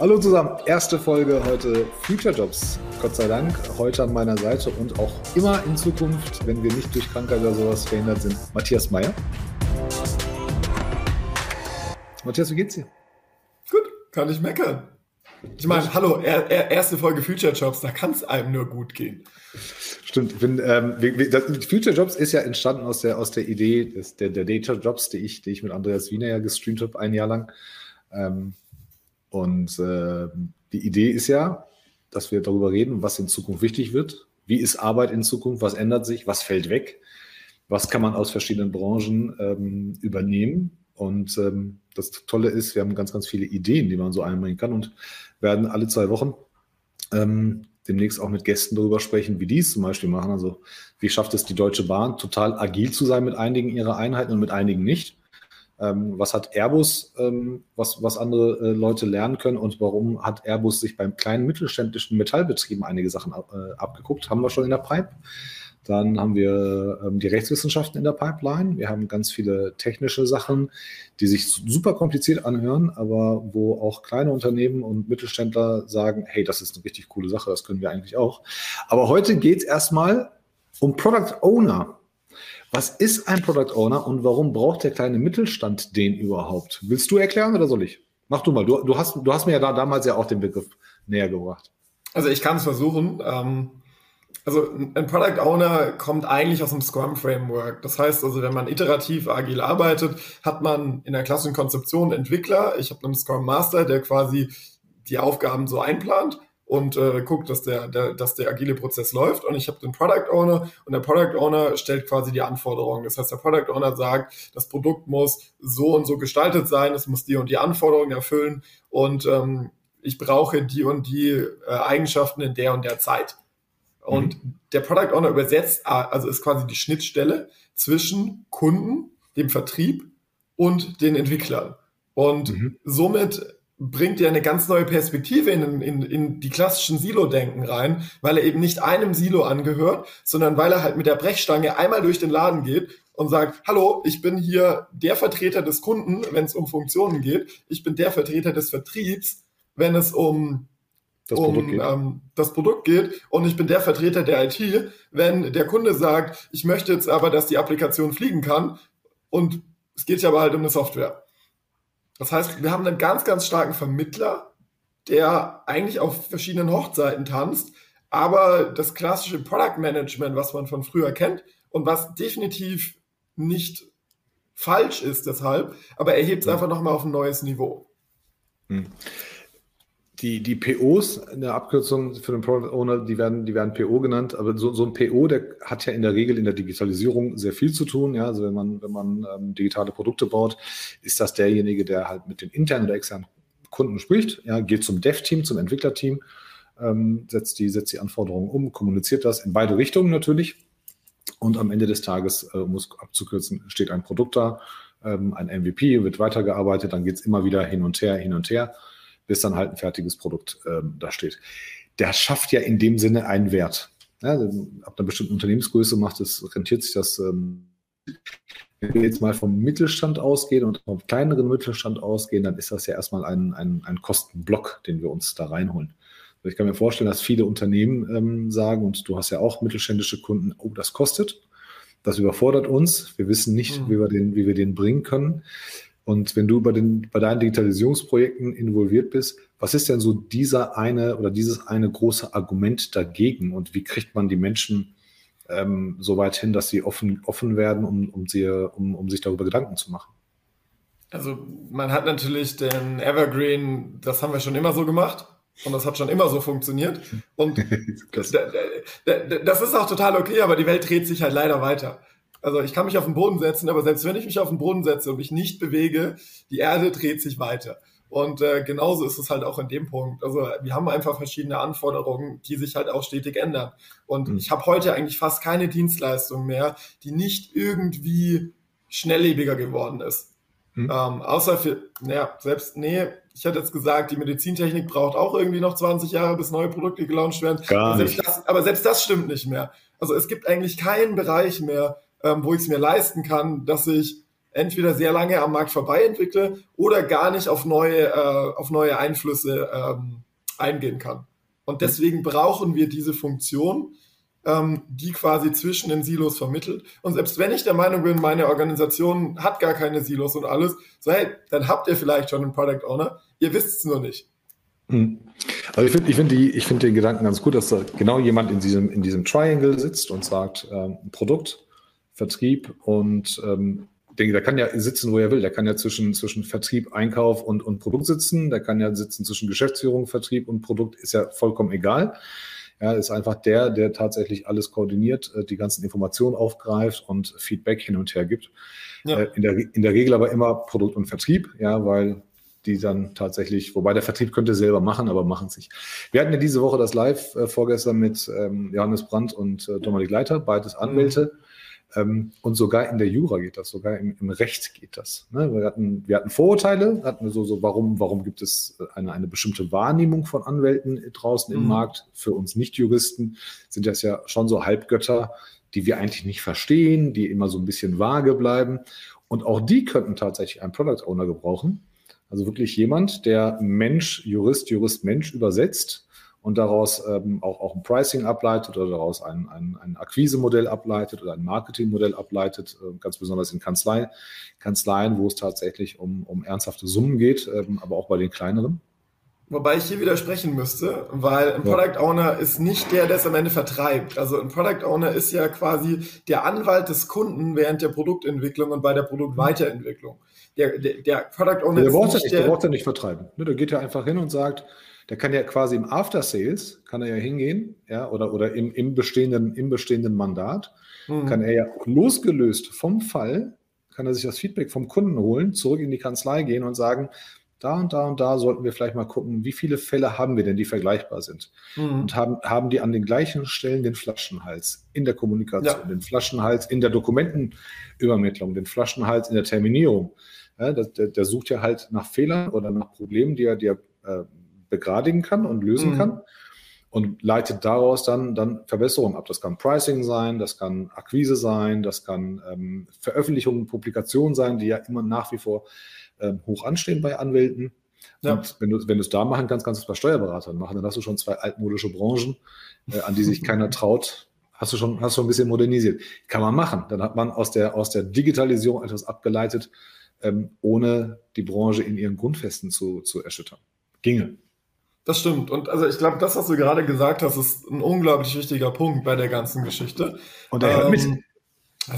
Hallo zusammen, erste Folge heute Future Jobs. Gott sei Dank, heute an meiner Seite und auch immer in Zukunft, wenn wir nicht durch Krankheit oder sowas verhindert sind, Matthias Meyer. Matthias, wie geht's dir? Gut, kann ich meckern. Ich meine, hallo, er, er, erste Folge Future Jobs, da kann es einem nur gut gehen. Stimmt, ich bin, ähm, das, Future Jobs ist ja entstanden aus der, aus der Idee des, der, der Data Jobs, die ich, die ich mit Andreas Wiener ja gestreamt habe, ein Jahr lang. Ähm, und äh, die Idee ist ja, dass wir darüber reden, was in Zukunft wichtig wird. Wie ist Arbeit in Zukunft? Was ändert sich? Was fällt weg? Was kann man aus verschiedenen Branchen ähm, übernehmen? Und ähm, das Tolle ist, wir haben ganz, ganz viele Ideen, die man so einbringen kann und werden alle zwei Wochen ähm, demnächst auch mit Gästen darüber sprechen, wie die es zum Beispiel machen. Also wie schafft es die Deutsche Bahn, total agil zu sein mit einigen ihrer Einheiten und mit einigen nicht? Ähm, was hat Airbus, ähm, was, was andere äh, Leute lernen können und warum hat Airbus sich beim kleinen mittelständischen Metallbetrieben einige Sachen äh, abgeguckt? Haben wir schon in der Pipe. Dann haben wir ähm, die Rechtswissenschaften in der Pipeline. Wir haben ganz viele technische Sachen, die sich super kompliziert anhören, aber wo auch kleine Unternehmen und Mittelständler sagen, hey, das ist eine richtig coole Sache, das können wir eigentlich auch. Aber heute geht es erstmal um Product Owner. Was ist ein Product Owner und warum braucht der kleine Mittelstand den überhaupt? Willst du erklären oder soll ich? Mach du mal. Du, du, hast, du hast mir ja da damals ja auch den Begriff näher gebracht. Also ich kann es versuchen. Ähm, also ein Product Owner kommt eigentlich aus dem Scrum Framework. Das heißt also, wenn man iterativ agil arbeitet, hat man in der klassischen Konzeption Entwickler. Ich habe einen Scrum Master, der quasi die Aufgaben so einplant und äh, guckt, dass der, der, dass der agile Prozess läuft. Und ich habe den Product Owner und der Product Owner stellt quasi die Anforderungen. Das heißt, der Product Owner sagt, das Produkt muss so und so gestaltet sein, es muss die und die Anforderungen erfüllen und ähm, ich brauche die und die äh, Eigenschaften in der und der Zeit. Und mhm. der Product Owner übersetzt, also ist quasi die Schnittstelle zwischen Kunden, dem Vertrieb und den Entwicklern. Und mhm. somit bringt er eine ganz neue Perspektive in, in, in die klassischen Silo-Denken rein, weil er eben nicht einem Silo angehört, sondern weil er halt mit der Brechstange einmal durch den Laden geht und sagt, hallo, ich bin hier der Vertreter des Kunden, wenn es um Funktionen geht, ich bin der Vertreter des Vertriebs, wenn es um das, um, Produkt geht. Ähm, das Produkt geht und ich bin der Vertreter der IT, wenn der Kunde sagt, ich möchte jetzt aber, dass die Applikation fliegen kann und es geht ja aber halt um eine Software. Das heißt, wir haben einen ganz, ganz starken Vermittler, der eigentlich auf verschiedenen Hochzeiten tanzt, aber das klassische Product Management, was man von früher kennt und was definitiv nicht falsch ist deshalb, aber er hebt es einfach nochmal auf ein neues Niveau. Hm. Die, die POs in der Abkürzung für den Product Owner, die werden, die werden PO genannt, aber so, so ein PO, der hat ja in der Regel in der Digitalisierung sehr viel zu tun. Ja, also wenn man, wenn man ähm, digitale Produkte baut, ist das derjenige, der halt mit den internen oder externen Kunden spricht, ja, geht zum Dev-Team, zum Entwicklerteam, ähm, setzt, die, setzt die Anforderungen um, kommuniziert das in beide Richtungen natürlich. Und am Ende des Tages, äh, muss abzukürzen, steht ein Produkt da, ähm, ein MVP, wird weitergearbeitet, dann geht es immer wieder hin und her, hin und her bis dann halt ein fertiges Produkt ähm, da steht. Der schafft ja in dem Sinne einen Wert. Ja, ab einer bestimmten Unternehmensgröße macht es, rentiert sich das. Ähm, wenn wir jetzt mal vom Mittelstand ausgehen und vom kleineren Mittelstand ausgehen, dann ist das ja erstmal ein, ein, ein Kostenblock, den wir uns da reinholen. Also ich kann mir vorstellen, dass viele Unternehmen ähm, sagen, und du hast ja auch mittelständische Kunden, oh, das kostet, das überfordert uns, wir wissen nicht, mhm. wie, wir den, wie wir den bringen können. Und wenn du bei, den, bei deinen Digitalisierungsprojekten involviert bist, was ist denn so dieser eine oder dieses eine große Argument dagegen und wie kriegt man die Menschen ähm, so weit hin, dass sie offen, offen werden, um, um, sie, um, um sich darüber Gedanken zu machen? Also man hat natürlich den Evergreen, das haben wir schon immer so gemacht und das hat schon immer so funktioniert. Und das ist auch total okay, aber die Welt dreht sich halt leider weiter. Also ich kann mich auf den Boden setzen, aber selbst wenn ich mich auf den Boden setze und mich nicht bewege, die Erde dreht sich weiter. Und äh, genauso ist es halt auch in dem Punkt. Also wir haben einfach verschiedene Anforderungen, die sich halt auch stetig ändern. Und mhm. ich habe heute eigentlich fast keine Dienstleistung mehr, die nicht irgendwie schnelllebiger geworden ist. Mhm. Ähm, außer für, naja, selbst, nee, ich hätte jetzt gesagt, die Medizintechnik braucht auch irgendwie noch 20 Jahre, bis neue Produkte gelauncht werden. Gar aber, nicht. Selbst das, aber selbst das stimmt nicht mehr. Also es gibt eigentlich keinen Bereich mehr, ähm, wo ich es mir leisten kann, dass ich entweder sehr lange am Markt vorbei entwickle oder gar nicht auf neue, äh, auf neue Einflüsse ähm, eingehen kann. Und deswegen brauchen wir diese Funktion, ähm, die quasi zwischen den Silos vermittelt. Und selbst wenn ich der Meinung bin, meine Organisation hat gar keine Silos und alles, so hey, dann habt ihr vielleicht schon einen Product Owner, ihr wisst es nur nicht. Hm. Also ich finde ich find ich find den Gedanken ganz gut, dass da genau jemand in diesem, in diesem Triangle sitzt und sagt, ähm, Produkt, Vertrieb und ähm, denke, der kann ja sitzen, wo er will. Der kann ja zwischen, zwischen Vertrieb, Einkauf und, und Produkt sitzen. Der kann ja sitzen zwischen Geschäftsführung, Vertrieb und Produkt. Ist ja vollkommen egal. Ja, ist einfach der, der tatsächlich alles koordiniert, äh, die ganzen Informationen aufgreift und Feedback hin und her gibt. Ja. Äh, in, der, in der Regel aber immer Produkt und Vertrieb, ja, weil die dann tatsächlich, wobei der Vertrieb könnte selber machen, aber machen es nicht. Wir hatten ja diese Woche das Live äh, vorgestern mit ähm, Johannes Brandt und äh, Dominik Leiter, beides Anwälte. Mhm und sogar in der Jura geht das, sogar im, im Recht geht das. Ne? Wir, hatten, wir hatten Vorurteile, hatten wir so, so warum, warum gibt es eine, eine bestimmte Wahrnehmung von Anwälten draußen im mhm. Markt? Für uns Nicht-Juristen sind das ja schon so Halbgötter, die wir eigentlich nicht verstehen, die immer so ein bisschen vage bleiben. Und auch die könnten tatsächlich einen Product Owner gebrauchen. Also wirklich jemand, der Mensch, Jurist, Jurist, Mensch übersetzt und daraus ähm, auch, auch ein Pricing ableitet oder daraus ein, ein, ein Akquise-Modell ableitet oder ein Marketing-Modell ableitet, äh, ganz besonders in Kanzlei, Kanzleien, wo es tatsächlich um, um ernsthafte Summen geht, ähm, aber auch bei den kleineren. Wobei ich hier widersprechen müsste, weil ein Product Owner ist nicht der, der es am Ende vertreibt. Also ein Product Owner ist ja quasi der Anwalt des Kunden während der Produktentwicklung und bei der Produktweiterentwicklung. Der, der, der Product Owner der ist nicht, nicht der, der braucht ja nicht vertreiben. Ne, der geht ja einfach hin und sagt, der kann ja quasi im After Sales, kann er ja hingehen, ja, oder, oder im, im, bestehenden, im bestehenden Mandat, mhm. kann er ja losgelöst vom Fall, kann er sich das Feedback vom Kunden holen, zurück in die Kanzlei gehen und sagen, da und da und da sollten wir vielleicht mal gucken, wie viele Fälle haben wir denn, die vergleichbar sind? Mhm. Und haben, haben die an den gleichen Stellen den Flaschenhals in der Kommunikation, ja. den Flaschenhals in der Dokumentenübermittlung, den Flaschenhals in der Terminierung. Ja, der, der, sucht ja halt nach Fehlern oder nach Problemen, die er, die er äh, begradigen kann und lösen mhm. kann und leitet daraus dann, dann Verbesserungen ab. Das kann Pricing sein, das kann Akquise sein, das kann ähm, Veröffentlichungen, Publikationen sein, die ja immer nach wie vor ähm, hoch anstehen bei Anwälten. Ja. Und wenn du, wenn du es da machen kannst, kannst du es bei Steuerberatern machen. Dann hast du schon zwei altmodische Branchen, äh, an die sich keiner traut. Hast du schon, hast schon ein bisschen modernisiert. Kann man machen. Dann hat man aus der, aus der Digitalisierung etwas abgeleitet, ähm, ohne die Branche in ihren Grundfesten zu, zu erschüttern. Ginge. Das stimmt. Und also ich glaube, das, was du gerade gesagt hast, ist ein unglaublich wichtiger Punkt bei der ganzen Geschichte. Und er hört ähm, mit.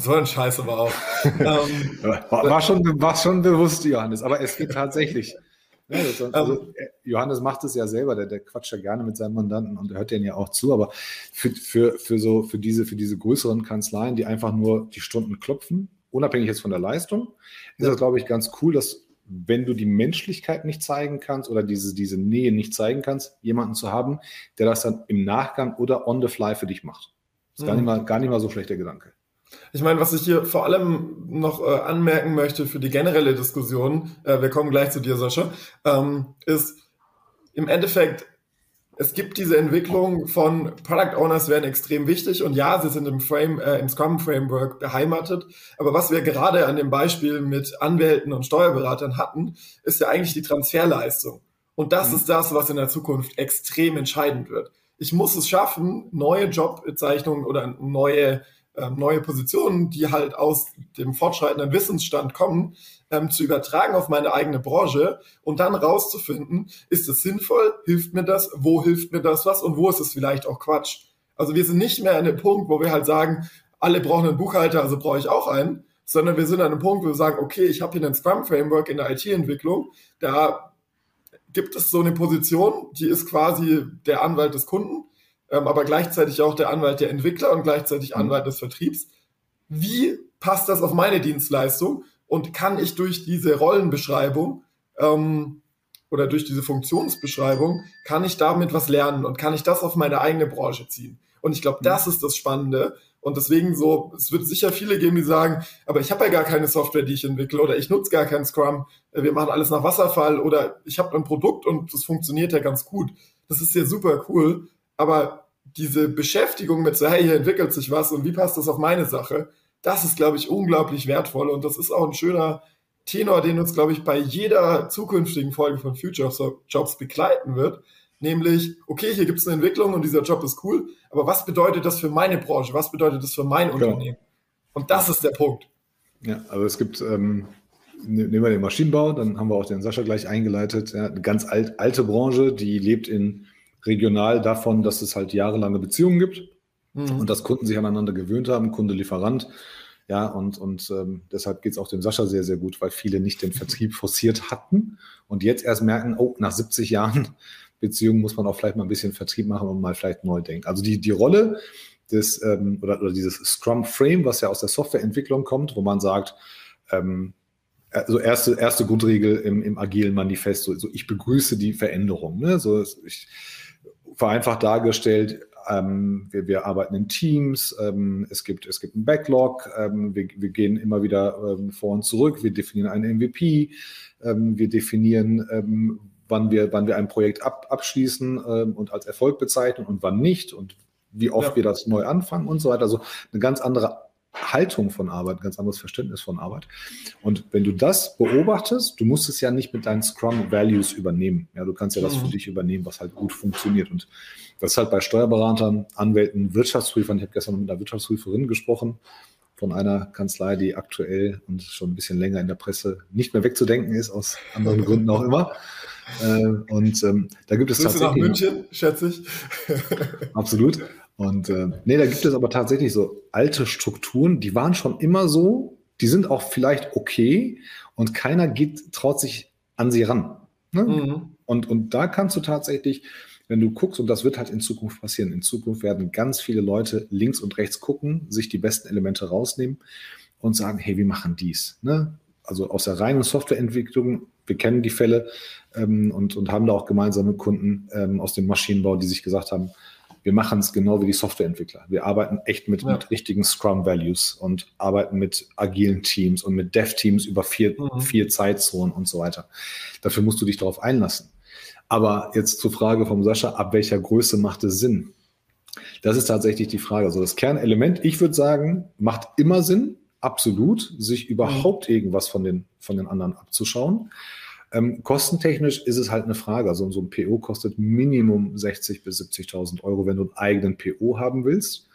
So ein Scheiß aber auch. ähm, war, war, schon, war schon bewusst, Johannes, aber es geht tatsächlich. Ja, also, also, Johannes macht es ja selber, der, der quatscht ja gerne mit seinen Mandanten und er hört denen ja auch zu, aber für, für, für, so, für, diese, für diese größeren Kanzleien, die einfach nur die Stunden klopfen, unabhängig jetzt von der Leistung, ist das, glaube ich, ganz cool, dass wenn du die Menschlichkeit nicht zeigen kannst oder diese, diese Nähe nicht zeigen kannst, jemanden zu haben, der das dann im Nachgang oder on the fly für dich macht. Das ist mhm. gar, nicht mal, gar nicht mal so schlechter Gedanke. Ich meine, was ich hier vor allem noch äh, anmerken möchte für die generelle Diskussion, äh, wir kommen gleich zu dir, Sascha, ähm, ist im Endeffekt es gibt diese Entwicklung von Product Owners werden extrem wichtig und ja, sie sind im Frame, äh, im Scrum Framework beheimatet. Aber was wir gerade an dem Beispiel mit Anwälten und Steuerberatern hatten, ist ja eigentlich die Transferleistung. Und das mhm. ist das, was in der Zukunft extrem entscheidend wird. Ich muss es schaffen, neue Jobbezeichnungen oder neue neue Positionen, die halt aus dem fortschreitenden Wissensstand kommen, ähm, zu übertragen auf meine eigene Branche und dann rauszufinden, ist es sinnvoll, hilft mir das, wo hilft mir das was und wo ist es vielleicht auch Quatsch. Also wir sind nicht mehr an dem Punkt, wo wir halt sagen, alle brauchen einen Buchhalter, also brauche ich auch einen, sondern wir sind an einem Punkt, wo wir sagen, okay, ich habe hier ein Scrum-Framework in der IT-Entwicklung, da gibt es so eine Position, die ist quasi der Anwalt des Kunden ähm, aber gleichzeitig auch der Anwalt der Entwickler und gleichzeitig mhm. Anwalt des Vertriebs. Wie passt das auf meine Dienstleistung und kann ich durch diese Rollenbeschreibung ähm, oder durch diese Funktionsbeschreibung, kann ich damit was lernen und kann ich das auf meine eigene Branche ziehen? Und ich glaube, mhm. das ist das Spannende. Und deswegen so, es wird sicher viele geben, die sagen, aber ich habe ja gar keine Software, die ich entwickle oder ich nutze gar kein Scrum, wir machen alles nach Wasserfall oder ich habe ein Produkt und das funktioniert ja ganz gut. Das ist ja super cool. Aber diese Beschäftigung mit so, hey, hier entwickelt sich was und wie passt das auf meine Sache, das ist, glaube ich, unglaublich wertvoll und das ist auch ein schöner Tenor, den uns, glaube ich, bei jeder zukünftigen Folge von Future Jobs begleiten wird. Nämlich, okay, hier gibt es eine Entwicklung und dieser Job ist cool, aber was bedeutet das für meine Branche? Was bedeutet das für mein genau. Unternehmen? Und das ist der Punkt. Ja, also es gibt, ähm, ne, nehmen wir den Maschinenbau, dann haben wir auch den Sascha gleich eingeleitet. Ja, eine ganz alt, alte Branche, die lebt in regional davon, dass es halt jahrelange Beziehungen gibt mhm. und dass Kunden sich aneinander gewöhnt haben, Kunde, Lieferant. Ja, und, und ähm, deshalb geht es auch dem Sascha sehr, sehr gut, weil viele nicht den Vertrieb forciert hatten und jetzt erst merken, oh, nach 70 Jahren Beziehungen muss man auch vielleicht mal ein bisschen Vertrieb machen und mal vielleicht neu denken. Also die, die Rolle des ähm, oder, oder dieses Scrum Frame, was ja aus der Softwareentwicklung kommt, wo man sagt, ähm, also erste, erste Grundregel im, im agilen Manifest, so, so ich begrüße die Veränderung. Ne? So, ich, vereinfacht dargestellt, ähm, wir, wir, arbeiten in Teams, ähm, es, gibt, es gibt einen Backlog, ähm, wir, wir, gehen immer wieder ähm, vor und zurück, wir definieren einen MVP, ähm, wir definieren, ähm, wann, wir, wann wir ein Projekt ab, abschließen und als Erfolg bezeichnen und wann nicht und wie oft ja. wir das neu anfangen und so weiter. Also eine ganz andere Haltung von Arbeit, ein ganz anderes Verständnis von Arbeit. Und wenn du das beobachtest, du musst es ja nicht mit deinen Scrum Values übernehmen. Ja, du kannst ja das für mhm. dich übernehmen, was halt gut funktioniert. Und das ist halt bei Steuerberatern, Anwälten, Wirtschaftsprüfern. Ich habe gestern mit einer Wirtschaftsprüferin gesprochen von einer Kanzlei, die aktuell und schon ein bisschen länger in der Presse nicht mehr wegzudenken ist, aus anderen Gründen auch immer. Äh, und ähm, da gibt es Bist tatsächlich. Du nach München, schätze ich. Absolut. Und äh, nee, da gibt es aber tatsächlich so alte Strukturen, die waren schon immer so, die sind auch vielleicht okay und keiner geht, traut sich an sie ran. Ne? Mhm. Und, und da kannst du tatsächlich, wenn du guckst, und das wird halt in Zukunft passieren, in Zukunft werden ganz viele Leute links und rechts gucken, sich die besten Elemente rausnehmen und sagen, hey, wir machen dies. Ne? Also aus der reinen Softwareentwicklung, wir kennen die Fälle ähm, und, und haben da auch gemeinsame Kunden ähm, aus dem Maschinenbau, die sich gesagt haben, wir machen es genau wie die Softwareentwickler. Wir arbeiten echt mit, ja. mit richtigen Scrum-Values und arbeiten mit agilen Teams und mit Dev-Teams über vier, mhm. vier Zeitzonen und so weiter. Dafür musst du dich darauf einlassen. Aber jetzt zur Frage vom Sascha, ab welcher Größe macht es Sinn? Das ist tatsächlich die Frage. Also das Kernelement, ich würde sagen, macht immer Sinn, absolut, sich überhaupt mhm. irgendwas von den, von den anderen abzuschauen. Ähm, kostentechnisch ist es halt eine Frage. Also so ein PO kostet Minimum 60.000 bis 70.000 Euro, wenn du einen eigenen PO haben willst.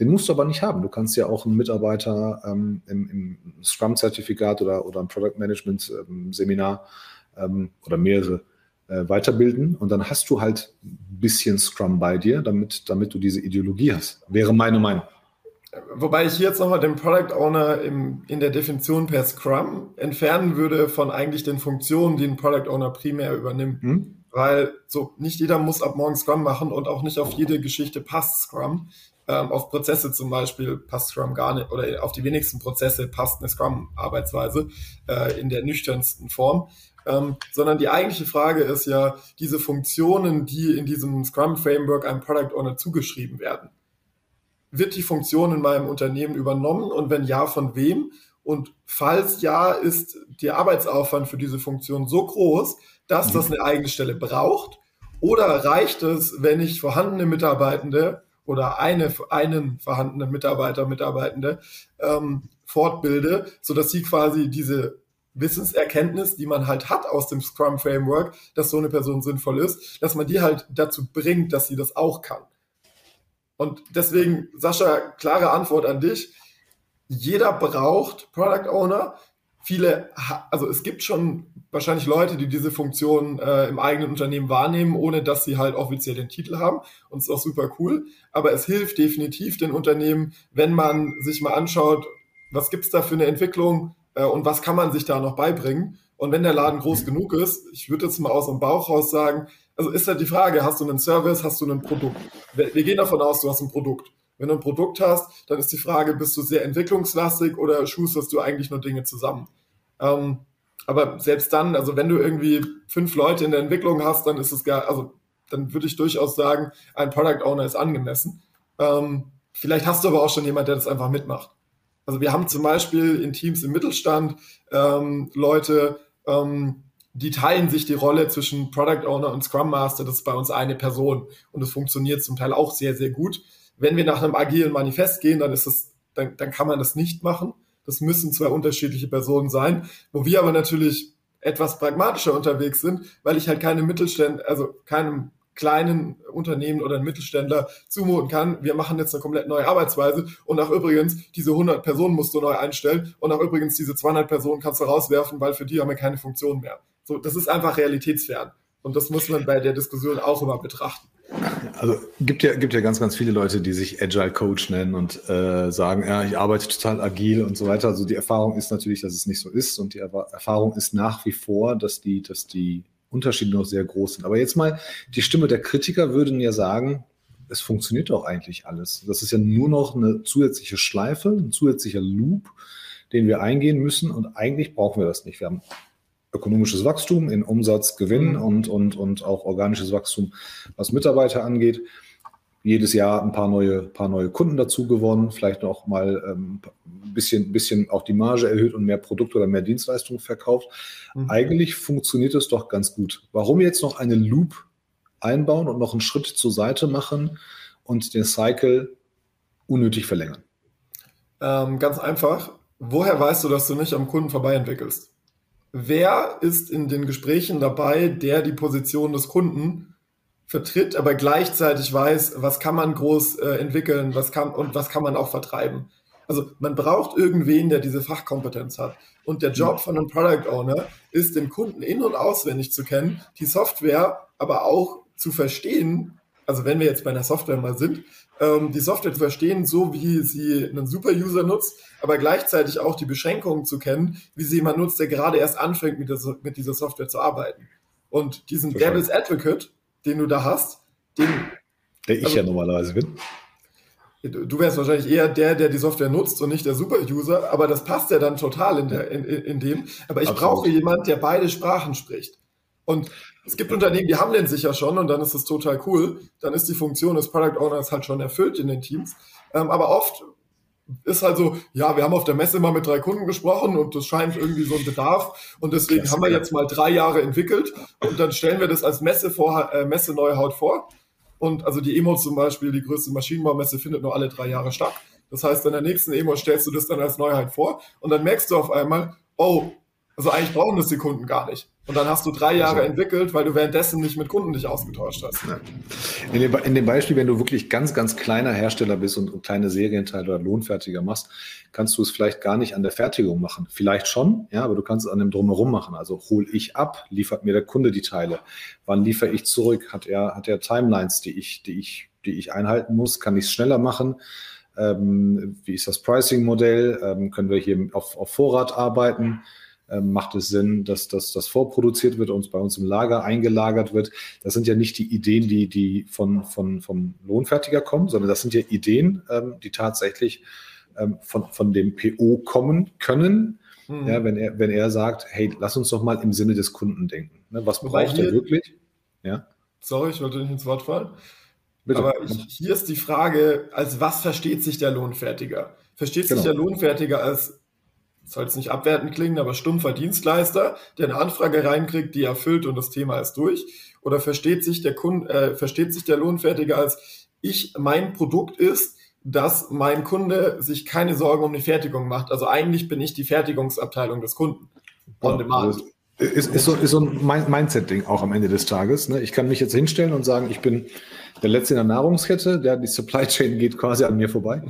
Den musst du aber nicht haben. Du kannst ja auch einen Mitarbeiter ähm, im, im Scrum-Zertifikat oder, oder im Product Management-Seminar ähm, ähm, oder mehrere äh, weiterbilden und dann hast du halt ein bisschen Scrum bei dir, damit, damit du diese Ideologie hast. Wäre meine Meinung. Wobei ich hier jetzt nochmal den Product Owner im, in der Definition per Scrum entfernen würde von eigentlich den Funktionen, die ein Product Owner primär übernimmt. Hm? Weil so nicht jeder muss ab morgen Scrum machen und auch nicht auf jede Geschichte passt Scrum. Ähm, auf Prozesse zum Beispiel passt Scrum gar nicht oder auf die wenigsten Prozesse passt eine Scrum-Arbeitsweise äh, in der nüchternsten Form. Ähm, sondern die eigentliche Frage ist ja diese Funktionen, die in diesem Scrum-Framework einem Product Owner zugeschrieben werden wird die Funktion in meinem Unternehmen übernommen und wenn ja, von wem? Und falls ja, ist der Arbeitsaufwand für diese Funktion so groß, dass das eine eigene Stelle braucht? Oder reicht es, wenn ich vorhandene Mitarbeitende oder eine, einen vorhandenen Mitarbeiter, Mitarbeitende ähm, fortbilde, sodass sie quasi diese Wissenserkenntnis, die man halt hat aus dem Scrum Framework, dass so eine Person sinnvoll ist, dass man die halt dazu bringt, dass sie das auch kann. Und deswegen, Sascha, klare Antwort an dich. Jeder braucht Product Owner. Viele, also es gibt schon wahrscheinlich Leute, die diese Funktion äh, im eigenen Unternehmen wahrnehmen, ohne dass sie halt offiziell den Titel haben. Und es ist auch super cool. Aber es hilft definitiv den Unternehmen, wenn man sich mal anschaut, was gibt's da für eine Entwicklung äh, und was kann man sich da noch beibringen. Und wenn der Laden groß genug ist, ich würde jetzt mal aus dem Bauch raus sagen, also ist halt die Frage, hast du einen Service, hast du ein Produkt? Wir, wir gehen davon aus, du hast ein Produkt. Wenn du ein Produkt hast, dann ist die Frage, bist du sehr entwicklungslastig oder schusterst du eigentlich nur Dinge zusammen? Ähm, aber selbst dann, also wenn du irgendwie fünf Leute in der Entwicklung hast, dann ist es gar, also dann würde ich durchaus sagen, ein Product Owner ist angemessen. Ähm, vielleicht hast du aber auch schon jemand, der das einfach mitmacht. Also wir haben zum Beispiel in Teams im Mittelstand ähm, Leute, ähm, die teilen sich die Rolle zwischen Product Owner und Scrum Master. Das ist bei uns eine Person und es funktioniert zum Teil auch sehr, sehr gut. Wenn wir nach einem agilen Manifest gehen, dann ist es dann, dann kann man das nicht machen. Das müssen zwei unterschiedliche Personen sein, wo wir aber natürlich etwas pragmatischer unterwegs sind, weil ich halt keine Mittelständler, also keinem kleinen Unternehmen oder einen Mittelständler zumuten kann, wir machen jetzt eine komplett neue Arbeitsweise und auch übrigens, diese 100 Personen musst du neu einstellen und auch übrigens, diese 200 Personen kannst du rauswerfen, weil für die haben wir keine Funktion mehr. So, das ist einfach realitätsfern. Und das muss man bei der Diskussion auch immer betrachten. Also gibt ja, gibt ja ganz, ganz viele Leute, die sich Agile Coach nennen und äh, sagen, ja, ich arbeite total agil und so weiter. Also die Erfahrung ist natürlich, dass es nicht so ist und die Erfahrung ist nach wie vor, dass die, dass die Unterschiede noch sehr groß sind. Aber jetzt mal, die Stimme der Kritiker würden ja sagen, es funktioniert doch eigentlich alles. Das ist ja nur noch eine zusätzliche Schleife, ein zusätzlicher Loop, den wir eingehen müssen und eigentlich brauchen wir das nicht. Wir haben ökonomisches Wachstum in Umsatz, Gewinn mhm. und, und, und auch organisches Wachstum, was Mitarbeiter angeht. Jedes Jahr ein paar neue, paar neue Kunden dazu gewonnen, vielleicht noch mal ähm, ein bisschen, bisschen auch die Marge erhöht und mehr Produkte oder mehr Dienstleistungen verkauft. Mhm. Eigentlich funktioniert es doch ganz gut. Warum jetzt noch eine Loop einbauen und noch einen Schritt zur Seite machen und den Cycle unnötig verlängern? Ähm, ganz einfach. Woher weißt du, dass du nicht am Kunden vorbei entwickelst? wer ist in den Gesprächen dabei, der die Position des Kunden vertritt, aber gleichzeitig weiß, was kann man groß äh, entwickeln, was kann und was kann man auch vertreiben. Also man braucht irgendwen, der diese Fachkompetenz hat. Und der Job von einem Product Owner ist, den Kunden in- und auswendig zu kennen, die Software aber auch zu verstehen, also wenn wir jetzt bei einer Software mal sind, ähm, die Software zu verstehen, so wie sie einen Super-User nutzt, aber gleichzeitig auch die Beschränkungen zu kennen, wie sie jemand nutzt, der gerade erst anfängt, mit, der, mit dieser Software zu arbeiten. Und diesen. Devil's Advocate, den du da hast, den. Der ich also, ja normalerweise bin. Du wärst wahrscheinlich eher der, der die Software nutzt und nicht der Super-User, aber das passt ja dann total in, der, in, in dem. Aber ich Absolut. brauche jemanden, der beide Sprachen spricht. Und es gibt Unternehmen, die haben den sicher schon und dann ist es total cool. Dann ist die Funktion des Product Owners halt schon erfüllt in den Teams. Ähm, aber oft ist halt so, ja, wir haben auf der Messe mal mit drei Kunden gesprochen und das scheint irgendwie so ein Bedarf und deswegen haben wir jetzt mal drei Jahre entwickelt und dann stellen wir das als Messe vor, äh, Messe Neuhaut vor. Und also die EMO zum Beispiel, die größte Maschinenbaumesse, findet nur alle drei Jahre statt. Das heißt, in der nächsten EMO stellst du das dann als Neuheit vor und dann merkst du auf einmal, oh, also eigentlich brauchen das die Kunden gar nicht. Und dann hast du drei Jahre also, entwickelt, weil du währenddessen nicht mit Kunden dich ausgetauscht hast. Ja. In, dem, in, dem, Beispiel, wenn du wirklich ganz, ganz kleiner Hersteller bist und, und kleine Serienteile oder Lohnfertiger machst, kannst du es vielleicht gar nicht an der Fertigung machen. Vielleicht schon, ja, aber du kannst es an dem Drumherum machen. Also hol ich ab, liefert mir der Kunde die Teile. Wann liefere ich zurück? Hat er, hat er Timelines, die ich, die ich, die ich einhalten muss? Kann ich es schneller machen? Ähm, wie ist das Pricing-Modell? Ähm, können wir hier auf, auf Vorrat arbeiten? ähm, macht es Sinn, dass, dass das vorproduziert wird und bei uns im Lager eingelagert wird. Das sind ja nicht die Ideen, die, die von, von, vom Lohnfertiger kommen, sondern das sind ja Ideen, ähm, die tatsächlich ähm, von, von dem PO kommen können. Mhm. Ja, wenn er, wenn er sagt, hey, lass uns doch mal im Sinne des Kunden denken. Ne, was braucht er wirklich? Ja. Sorry, ich wollte nicht ins Wort fallen. Bitte. Aber ich, hier ist die Frage, als was versteht sich der Lohnfertiger? Versteht genau. sich der Lohnfertiger als soll jetzt nicht abwertend klingen, aber stumpfer Dienstleister, der eine Anfrage reinkriegt, die erfüllt und das Thema ist durch? Oder versteht sich der Kunde, äh, versteht sich der Lohnfertiger als ich, mein Produkt ist, dass mein Kunde sich keine Sorgen um die Fertigung macht. Also eigentlich bin ich die Fertigungsabteilung des Kunden. On demand. Ist, ist, so, ist so ein Mindset-Ding auch am Ende des Tages. Ne? Ich kann mich jetzt hinstellen und sagen, ich bin der Letzte in der Nahrungskette, der die Supply Chain geht quasi an mir vorbei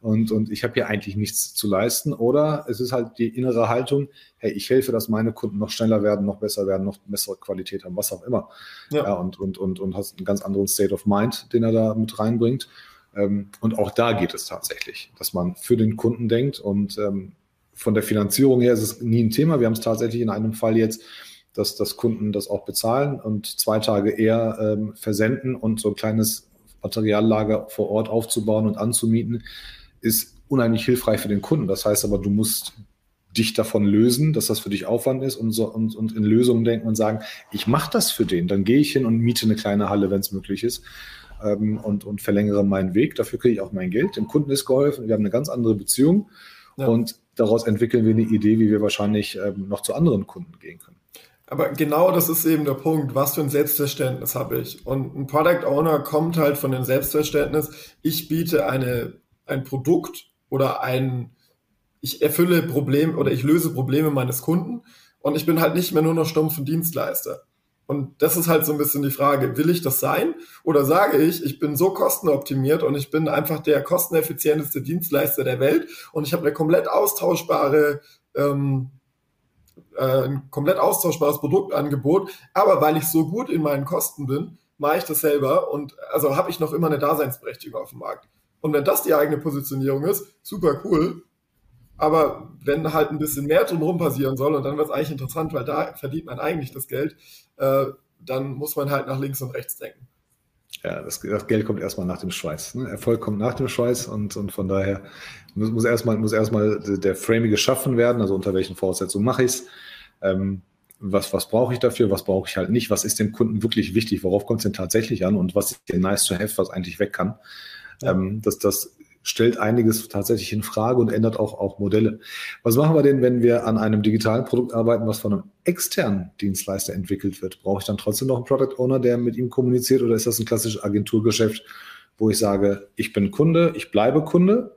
und, und ich habe hier eigentlich nichts zu leisten. Oder es ist halt die innere Haltung, hey, ich helfe, dass meine Kunden noch schneller werden, noch besser werden, noch bessere Qualität haben, was auch immer. Ja. ja und, und, und, und hast einen ganz anderen State of Mind, den er da mit reinbringt. Ähm, und auch da geht es tatsächlich, dass man für den Kunden denkt und ähm, von der Finanzierung her ist es nie ein Thema. Wir haben es tatsächlich in einem Fall jetzt, dass, dass Kunden das auch bezahlen und zwei Tage eher ähm, versenden und so ein kleines Materiallager vor Ort aufzubauen und anzumieten ist unheimlich hilfreich für den Kunden. Das heißt aber, du musst dich davon lösen, dass das für dich Aufwand ist und, so, und, und in Lösungen denken und sagen, ich mache das für den, dann gehe ich hin und miete eine kleine Halle, wenn es möglich ist ähm, und, und verlängere meinen Weg. Dafür kriege ich auch mein Geld. Dem Kunden ist geholfen. Wir haben eine ganz andere Beziehung ja. und daraus entwickeln wir eine Idee, wie wir wahrscheinlich ähm, noch zu anderen Kunden gehen können. Aber genau das ist eben der Punkt. Was für ein Selbstverständnis habe ich? Und ein Product Owner kommt halt von dem Selbstverständnis, ich biete eine ein Produkt oder ein, ich erfülle Probleme oder ich löse Probleme meines Kunden und ich bin halt nicht mehr nur noch stumpfen Dienstleister. Und das ist halt so ein bisschen die Frage, will ich das sein? Oder sage ich, ich bin so kostenoptimiert und ich bin einfach der kosteneffizienteste Dienstleister der Welt und ich habe eine komplett austauschbare, ähm, äh, ein komplett austauschbares Produktangebot, aber weil ich so gut in meinen Kosten bin, mache ich das selber und also habe ich noch immer eine Daseinsberechtigung auf dem Markt. Und wenn das die eigene Positionierung ist, super cool, aber wenn halt ein bisschen mehr drumherum passieren soll und dann wird es eigentlich interessant, weil da verdient man eigentlich das Geld, äh, dann muss man halt nach links und rechts denken. Ja, das, das Geld kommt erstmal nach dem Schweiß. Ne? Erfolg kommt nach dem Schweiß und, und von daher muss, muss, erstmal, muss erstmal der Framing geschaffen werden, also unter welchen Voraussetzungen mache ich es. Ähm, was, was brauche ich dafür, was brauche ich halt nicht, was ist dem Kunden wirklich wichtig, worauf kommt es denn tatsächlich an und was ist denn nice to have, was eigentlich weg kann. Ähm, das, das stellt einiges tatsächlich in Frage und ändert auch, auch Modelle. Was machen wir denn, wenn wir an einem digitalen Produkt arbeiten, was von einem externen Dienstleister entwickelt wird? Brauche ich dann trotzdem noch einen Product Owner, der mit ihm kommuniziert oder ist das ein klassisches Agenturgeschäft, wo ich sage, ich bin Kunde, ich bleibe Kunde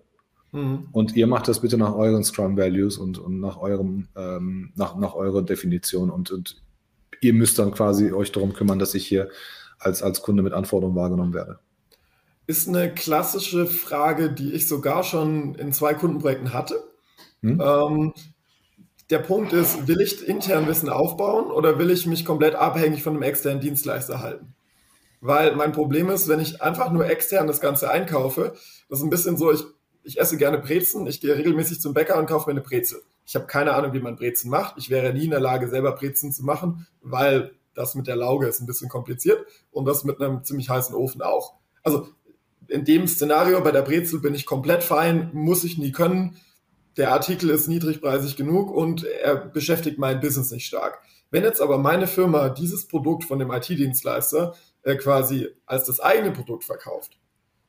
mhm. und ihr macht das bitte nach euren Scrum Values und, und nach eurem, ähm, nach, nach eurer Definition und, und ihr müsst dann quasi euch darum kümmern, dass ich hier als, als Kunde mit Anforderungen wahrgenommen werde ist eine klassische Frage, die ich sogar schon in zwei Kundenprojekten hatte. Hm. Ähm, der Punkt ist, will ich intern Wissen aufbauen oder will ich mich komplett abhängig von einem externen Dienstleister halten? Weil mein Problem ist, wenn ich einfach nur extern das Ganze einkaufe, das ist ein bisschen so, ich, ich esse gerne Brezen, ich gehe regelmäßig zum Bäcker und kaufe mir eine Brezel. Ich habe keine Ahnung, wie man Brezen macht. Ich wäre nie in der Lage, selber Brezen zu machen, weil das mit der Lauge ist ein bisschen kompliziert und das mit einem ziemlich heißen Ofen auch. Also in dem Szenario bei der Brezel bin ich komplett fein, muss ich nie können. Der Artikel ist niedrigpreisig genug und er beschäftigt mein Business nicht stark. Wenn jetzt aber meine Firma dieses Produkt von dem IT-Dienstleister äh, quasi als das eigene Produkt verkauft,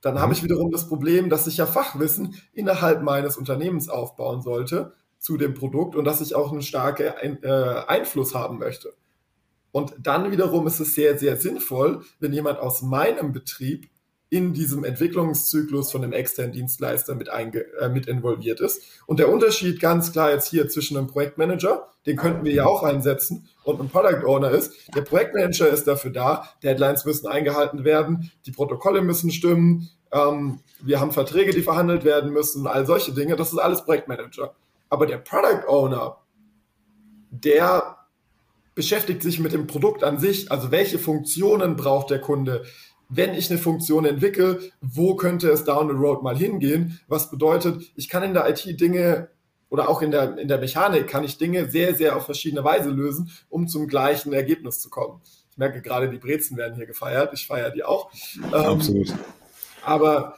dann habe mhm. ich wiederum das Problem, dass ich ja Fachwissen innerhalb meines Unternehmens aufbauen sollte zu dem Produkt und dass ich auch einen starken äh, Einfluss haben möchte. Und dann wiederum ist es sehr, sehr sinnvoll, wenn jemand aus meinem Betrieb in diesem Entwicklungszyklus von dem externen Dienstleister mit, einge, äh, mit involviert ist. Und der Unterschied ganz klar jetzt hier zwischen einem Projektmanager, den könnten wir ja auch einsetzen, und einem Product Owner ist, der Projektmanager ist dafür da, Deadlines müssen eingehalten werden, die Protokolle müssen stimmen, ähm, wir haben Verträge, die verhandelt werden müssen, all solche Dinge, das ist alles Projektmanager. Aber der Product Owner, der beschäftigt sich mit dem Produkt an sich, also welche Funktionen braucht der Kunde, wenn ich eine Funktion entwickle, wo könnte es down the road mal hingehen? Was bedeutet, ich kann in der IT Dinge oder auch in der, in der Mechanik kann ich Dinge sehr, sehr auf verschiedene Weise lösen, um zum gleichen Ergebnis zu kommen. Ich merke gerade, die Brezen werden hier gefeiert. Ich feiere die auch. Ähm, Absolut. Ähm, aber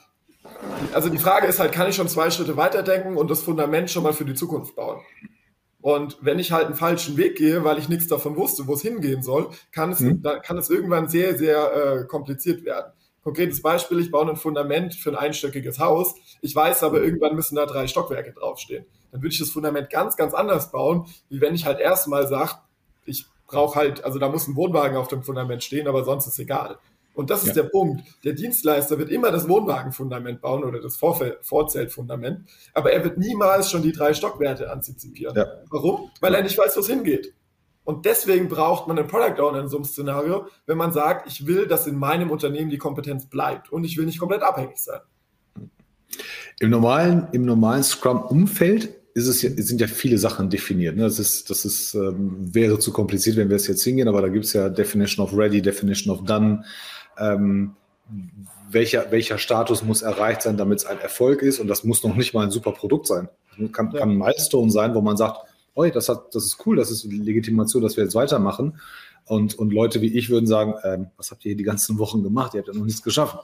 also die Frage ist halt, kann ich schon zwei Schritte weiterdenken und das Fundament schon mal für die Zukunft bauen? Und wenn ich halt einen falschen Weg gehe, weil ich nichts davon wusste, wo es hingehen soll, kann es, mhm. dann kann es irgendwann sehr, sehr äh, kompliziert werden. Konkretes Beispiel, ich baue ein Fundament für ein einstöckiges Haus. Ich weiß aber, irgendwann müssen da drei Stockwerke draufstehen. Dann würde ich das Fundament ganz, ganz anders bauen, wie wenn ich halt erstmal sage, ich brauche halt, also da muss ein Wohnwagen auf dem Fundament stehen, aber sonst ist egal. Und das ist ja. der Punkt. Der Dienstleister wird immer das Wohnwagenfundament bauen oder das Vorzeltfundament, aber er wird niemals schon die drei Stockwerte antizipieren. Ja. Warum? Weil er nicht weiß, wo es hingeht. Und deswegen braucht man einen Product Owner in so einem Szenario, wenn man sagt, ich will, dass in meinem Unternehmen die Kompetenz bleibt und ich will nicht komplett abhängig sein. Im normalen, im normalen Scrum-Umfeld ja, sind ja viele Sachen definiert. Ne? Das ist, das ist, ähm, wäre zu kompliziert, wenn wir es jetzt hingehen, aber da gibt es ja Definition of Ready, Definition of Done, ähm, welcher, welcher Status muss erreicht sein, damit es ein Erfolg ist. Und das muss noch nicht mal ein super Produkt sein. Das kann, ja. kann ein Milestone sein, wo man sagt, oh, das, hat, das ist cool, das ist Legitimation, dass wir jetzt weitermachen. Und, und Leute wie ich würden sagen, ähm, was habt ihr hier die ganzen Wochen gemacht? Ihr habt ja noch nichts geschaffen.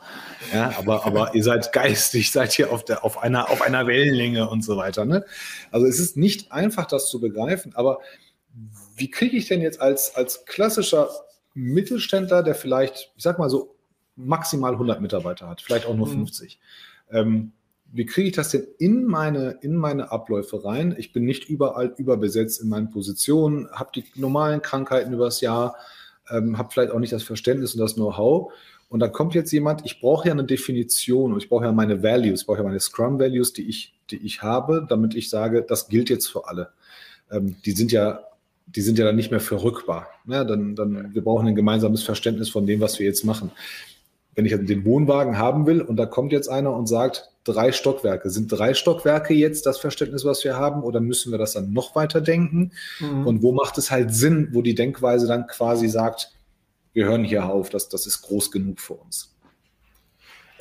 Ja, aber, aber ihr seid geistig, seid hier auf, der, auf, einer, auf einer Wellenlänge und so weiter. Ne? Also es ist nicht einfach, das zu begreifen, aber wie kriege ich denn jetzt als, als klassischer Mittelständler, der vielleicht, ich sag mal so, maximal 100 Mitarbeiter hat, vielleicht auch nur mhm. 50. Ähm, wie kriege ich das denn in meine, in meine Abläufe rein? Ich bin nicht überall überbesetzt in meinen Positionen, habe die normalen Krankheiten übers Jahr, ähm, habe vielleicht auch nicht das Verständnis und das Know-how. Und dann kommt jetzt jemand, ich brauche ja eine Definition und ich brauche ja meine Values, ich brauche ja meine Scrum-Values, die ich, die ich habe, damit ich sage, das gilt jetzt für alle. Ähm, die sind ja, die sind ja dann nicht mehr verrückbar. Ja, dann, dann, wir brauchen ein gemeinsames Verständnis von dem, was wir jetzt machen. Wenn ich den Wohnwagen haben will und da kommt jetzt einer und sagt, drei Stockwerke. Sind drei Stockwerke jetzt das Verständnis, was wir haben, oder müssen wir das dann noch weiter denken? Mhm. Und wo macht es halt Sinn, wo die Denkweise dann quasi sagt, wir hören hier auf, das, das ist groß genug für uns?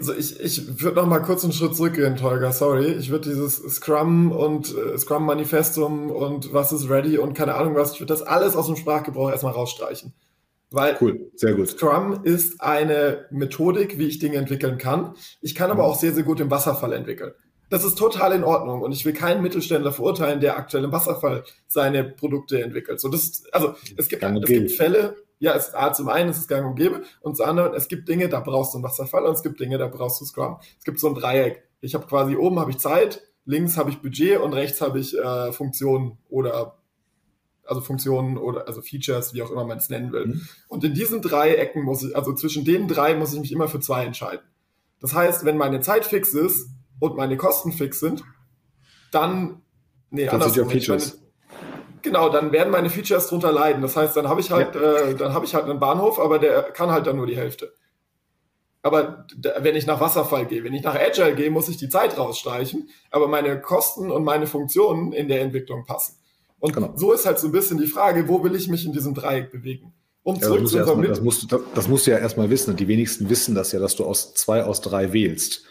Also ich, ich würde noch mal kurz einen Schritt zurückgehen, Tolga, sorry. Ich würde dieses Scrum und äh, Scrum Manifestum und was ist ready und keine Ahnung was, ich würde das alles aus dem Sprachgebrauch erstmal rausstreichen. Weil cool, sehr gut. Scrum ist eine Methodik, wie ich Dinge entwickeln kann. Ich kann aber mhm. auch sehr, sehr gut im Wasserfall entwickeln. Das ist total in Ordnung und ich will keinen Mittelständler verurteilen, der aktuell im Wasserfall seine Produkte entwickelt. So, das, also es gibt, es gibt Fälle, ja, es, ah, zum einen ist es gang und gäbe und zum anderen, es gibt Dinge, da brauchst du einen Wasserfall und es gibt Dinge, da brauchst du Scrum. Es gibt so ein Dreieck. Ich habe quasi oben habe ich Zeit, links habe ich Budget und rechts habe ich äh, Funktionen oder also Funktionen oder also Features, wie auch immer man es nennen will. Mhm. Und in diesen drei Ecken muss ich, also zwischen den drei muss ich mich immer für zwei entscheiden. Das heißt, wenn meine Zeit fix ist und meine Kosten fix sind, dann, nee, das andersrum. Sind ja Features. Genau, dann werden meine Features drunter leiden. Das heißt, dann habe ich halt, ja. äh, dann habe ich halt einen Bahnhof, aber der kann halt dann nur die Hälfte. Aber wenn ich nach Wasserfall gehe, wenn ich nach Agile gehe, muss ich die Zeit rausstreichen, aber meine Kosten und meine Funktionen in der Entwicklung passen. Und genau. so ist halt so ein bisschen die Frage, wo will ich mich in diesem Dreieck bewegen? Um ja, zurück zu unserem das, musst du, das musst du ja erstmal wissen. Und die wenigsten wissen das ja, dass du aus zwei aus drei wählst.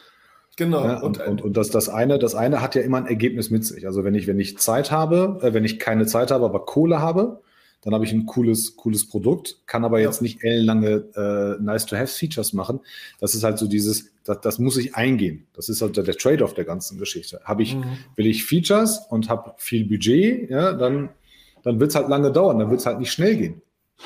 Genau. Ja, und, und, und, das, das, eine, das eine hat ja immer ein Ergebnis mit sich. Also wenn ich, wenn ich Zeit habe, äh, wenn ich keine Zeit habe, aber Kohle habe, dann habe ich ein cooles, cooles Produkt, kann aber ja. jetzt nicht ellenlange äh, Nice-to-Have-Features machen. Das ist halt so dieses, das, das muss ich eingehen. Das ist halt der, der Trade-off der ganzen Geschichte. Habe ich, mhm. will ich Features und habe viel Budget, ja, dann, dann wird es halt lange dauern, dann wird es halt nicht schnell gehen.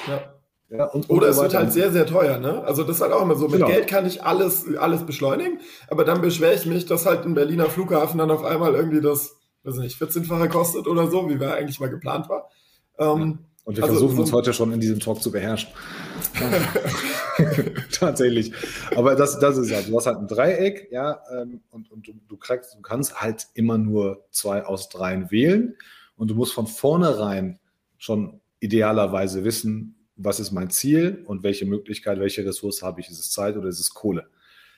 Ja. Ja, und, Oder es wird halt sehr, sehr teuer, ne? Also das ist halt auch immer so. Mit genau. Geld kann ich alles, alles beschleunigen, aber dann beschwere ich mich, dass halt ein Berliner Flughafen dann auf einmal irgendwie das, weiß nicht, 14-fache kostet oder so, wie wir eigentlich mal geplant war. Ähm. Und wir also, versuchen so uns heute schon in diesem Talk zu beherrschen. Tatsächlich. Aber das, das ist ja, du hast halt ein Dreieck, ja, ähm, und, und du, du, kriegst, du kannst halt immer nur zwei aus dreien wählen. Und du musst von vornherein schon idealerweise wissen, was ist mein Ziel und welche Möglichkeit, welche Ressource habe ich? Ist es Zeit oder ist es Kohle?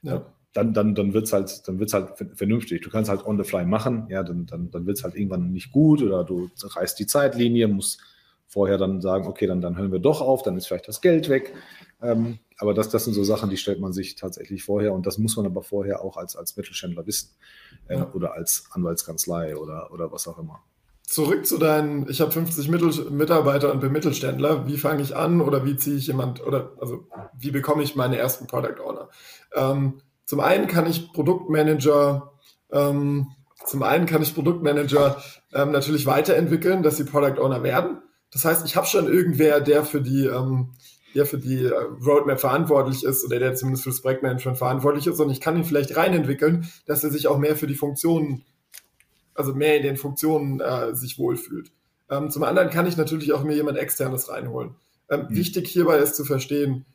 Ja. Dann, dann, dann wird es halt, halt vernünftig. Du kannst halt on the fly machen, ja, dann, dann, dann wird es halt irgendwann nicht gut oder du reißt die Zeitlinie, musst vorher dann sagen, okay, dann, dann hören wir doch auf, dann ist vielleicht das Geld weg. Ähm, aber das, das sind so Sachen, die stellt man sich tatsächlich vorher und das muss man aber vorher auch als, als Mittelständler wissen äh, ja. oder als Anwaltskanzlei oder, oder was auch immer. Zurück zu deinen, ich habe 50 Mittel, Mitarbeiter und bin Mittelständler. Wie fange ich an oder wie ziehe ich jemand oder also wie bekomme ich meine ersten Product Owner? Ähm, zum einen kann ich Produktmanager ähm, zum einen kann ich Produktmanager ähm, natürlich weiterentwickeln, dass sie Product Owner werden. Das heißt, ich habe schon irgendwer, der für die, ähm, der für die äh, Roadmap verantwortlich ist oder der zumindest für das Projektmanagement verantwortlich ist und ich kann ihn vielleicht reinentwickeln, dass er sich auch mehr für die Funktionen, also mehr in den Funktionen äh, sich wohlfühlt. Ähm, zum anderen kann ich natürlich auch mir jemand externes reinholen. Ähm, mhm. Wichtig hierbei ist zu verstehen,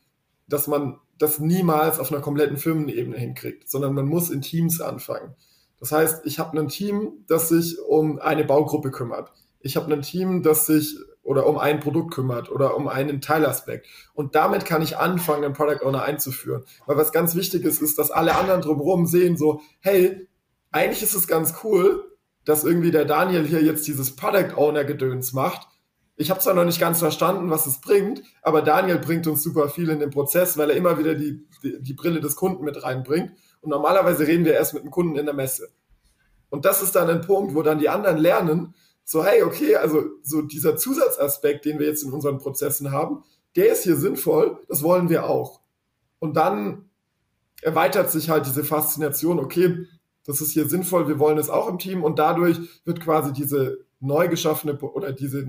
dass man das niemals auf einer kompletten Firmenebene hinkriegt, sondern man muss in Teams anfangen. Das heißt, ich habe ein Team, das sich um eine Baugruppe kümmert. Ich habe ein Team, das sich oder um ein Produkt kümmert oder um einen Teilaspekt. Und damit kann ich anfangen, einen Product Owner einzuführen. Weil was ganz wichtig ist, ist, dass alle anderen drumherum sehen so, hey, eigentlich ist es ganz cool, dass irgendwie der Daniel hier jetzt dieses Product Owner Gedöns macht. Ich habe zwar noch nicht ganz verstanden, was es bringt, aber Daniel bringt uns super viel in den Prozess, weil er immer wieder die, die, die Brille des Kunden mit reinbringt. Und normalerweise reden wir erst mit dem Kunden in der Messe. Und das ist dann ein Punkt, wo dann die anderen lernen, so, hey, okay, also so dieser Zusatzaspekt, den wir jetzt in unseren Prozessen haben, der ist hier sinnvoll, das wollen wir auch. Und dann erweitert sich halt diese Faszination, okay, das ist hier sinnvoll, wir wollen es auch im Team und dadurch wird quasi diese neu geschaffene oder diese,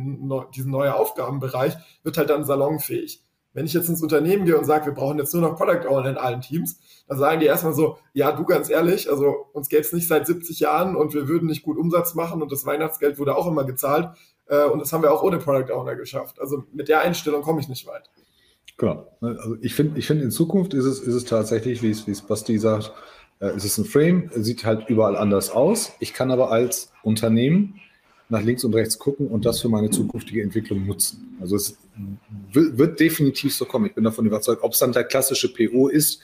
diesen neue Aufgabenbereich wird halt dann salonfähig. Wenn ich jetzt ins Unternehmen gehe und sage, wir brauchen jetzt nur noch Product Owner in allen Teams, dann sagen die erstmal so, ja, du ganz ehrlich, also uns gäbe es nicht seit 70 Jahren und wir würden nicht gut Umsatz machen und das Weihnachtsgeld wurde auch immer gezahlt äh, und das haben wir auch ohne Product Owner geschafft. Also mit der Einstellung komme ich nicht weit. Genau. Also ich finde, ich finde in Zukunft ist es, ist es tatsächlich, wie es, wie es Basti sagt, es ist ein Frame, sieht halt überall anders aus. Ich kann aber als Unternehmen nach links und rechts gucken und das für meine zukünftige Entwicklung nutzen. Also es wird definitiv so kommen. Ich bin davon überzeugt, ob es dann der klassische PO ist,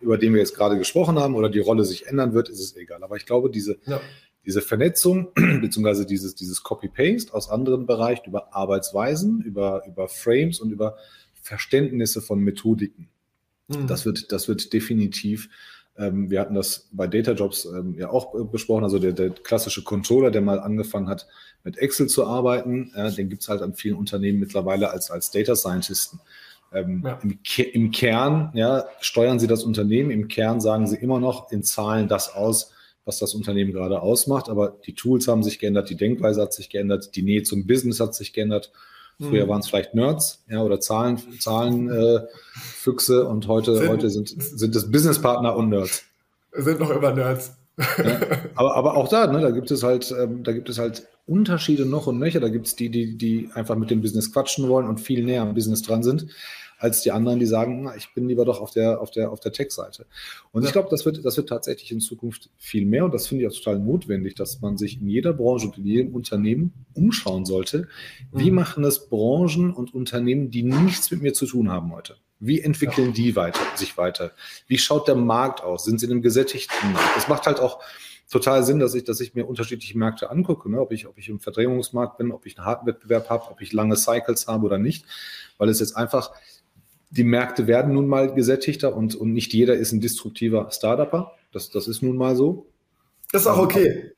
über den wir jetzt gerade gesprochen haben, oder die Rolle sich ändern wird, ist es egal. Aber ich glaube, diese, ja. diese Vernetzung, beziehungsweise dieses, dieses Copy-Paste aus anderen Bereichen über Arbeitsweisen, über, über Frames und über Verständnisse von Methodiken, mhm. das, wird, das wird definitiv wir hatten das bei Data Jobs ähm, ja auch besprochen, also der, der, klassische Controller, der mal angefangen hat, mit Excel zu arbeiten, äh, den gibt es halt an vielen Unternehmen mittlerweile als, als Data Scientisten. Ähm, ja. im, im, Kern ja, steuern sie das Unternehmen, im Kern sagen sie immer noch in Zahlen das aus, was das Unternehmen gerade ausmacht, aber die Tools haben sich geändert, die Denkweise hat sich geändert, die Nähe zum Business hat sich geändert. Früher mhm. waren es vielleicht Nerds ja, oder Zahlen, Zahlenfüchse äh, und heute, sind, heute sind, sind es Businesspartner und Nerds. Sind noch immer Nerds. Ja, aber, aber auch da, ne, da gibt es halt, ähm, da gibt es halt Unterschiede noch und nöcher. Da gibt es die, die, die einfach mit dem Business quatschen wollen und viel näher am Business dran sind als die anderen, die sagen, na, ich bin lieber doch auf der, auf der, auf der Tech-Seite. Und ja. ich glaube, das wird, das wird tatsächlich in Zukunft viel mehr und das finde ich auch total notwendig, dass man sich in jeder Branche und in jedem Unternehmen umschauen sollte. Wie mhm. machen es Branchen und Unternehmen, die nichts mit mir zu tun haben heute? Wie entwickeln ja. die weiter, sich weiter? Wie schaut der Markt aus? Sind sie in einem gesättigten Markt? Das macht halt auch total Sinn, dass ich, dass ich mir unterschiedliche Märkte angucke, ne? ob, ich, ob ich im Verdrehungsmarkt bin, ob ich einen harten Wettbewerb habe, ob ich lange Cycles habe oder nicht, weil es jetzt einfach die Märkte werden nun mal gesättigter und, und nicht jeder ist ein destruktiver Startupper. Das, das ist nun mal so. Das ist auch okay.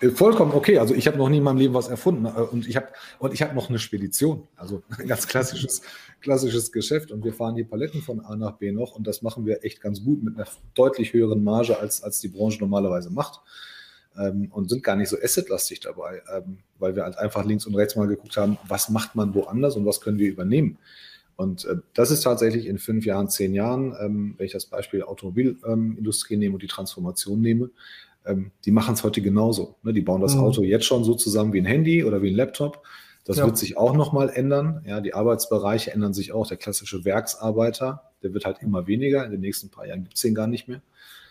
Äh, vollkommen okay. Also ich habe noch nie in meinem Leben was erfunden äh, und ich habe und ich habe noch eine Spedition, also ein ganz klassisches klassisches Geschäft und wir fahren die Paletten von A nach B noch und das machen wir echt ganz gut mit einer deutlich höheren Marge als als die Branche normalerweise macht ähm, und sind gar nicht so assetlastig dabei, ähm, weil wir halt einfach links und rechts mal geguckt haben, was macht man woanders und was können wir übernehmen. Und äh, das ist tatsächlich in fünf Jahren, zehn Jahren, ähm, wenn ich das Beispiel Automobilindustrie nehme und die Transformation nehme, ähm, die machen es heute genauso. Ne? Die bauen das mhm. Auto jetzt schon so zusammen wie ein Handy oder wie ein Laptop. Das ja. wird sich auch nochmal ändern. Ja, die Arbeitsbereiche ändern sich auch. Der klassische Werksarbeiter, der wird halt immer weniger. In den nächsten paar Jahren gibt es den gar nicht mehr.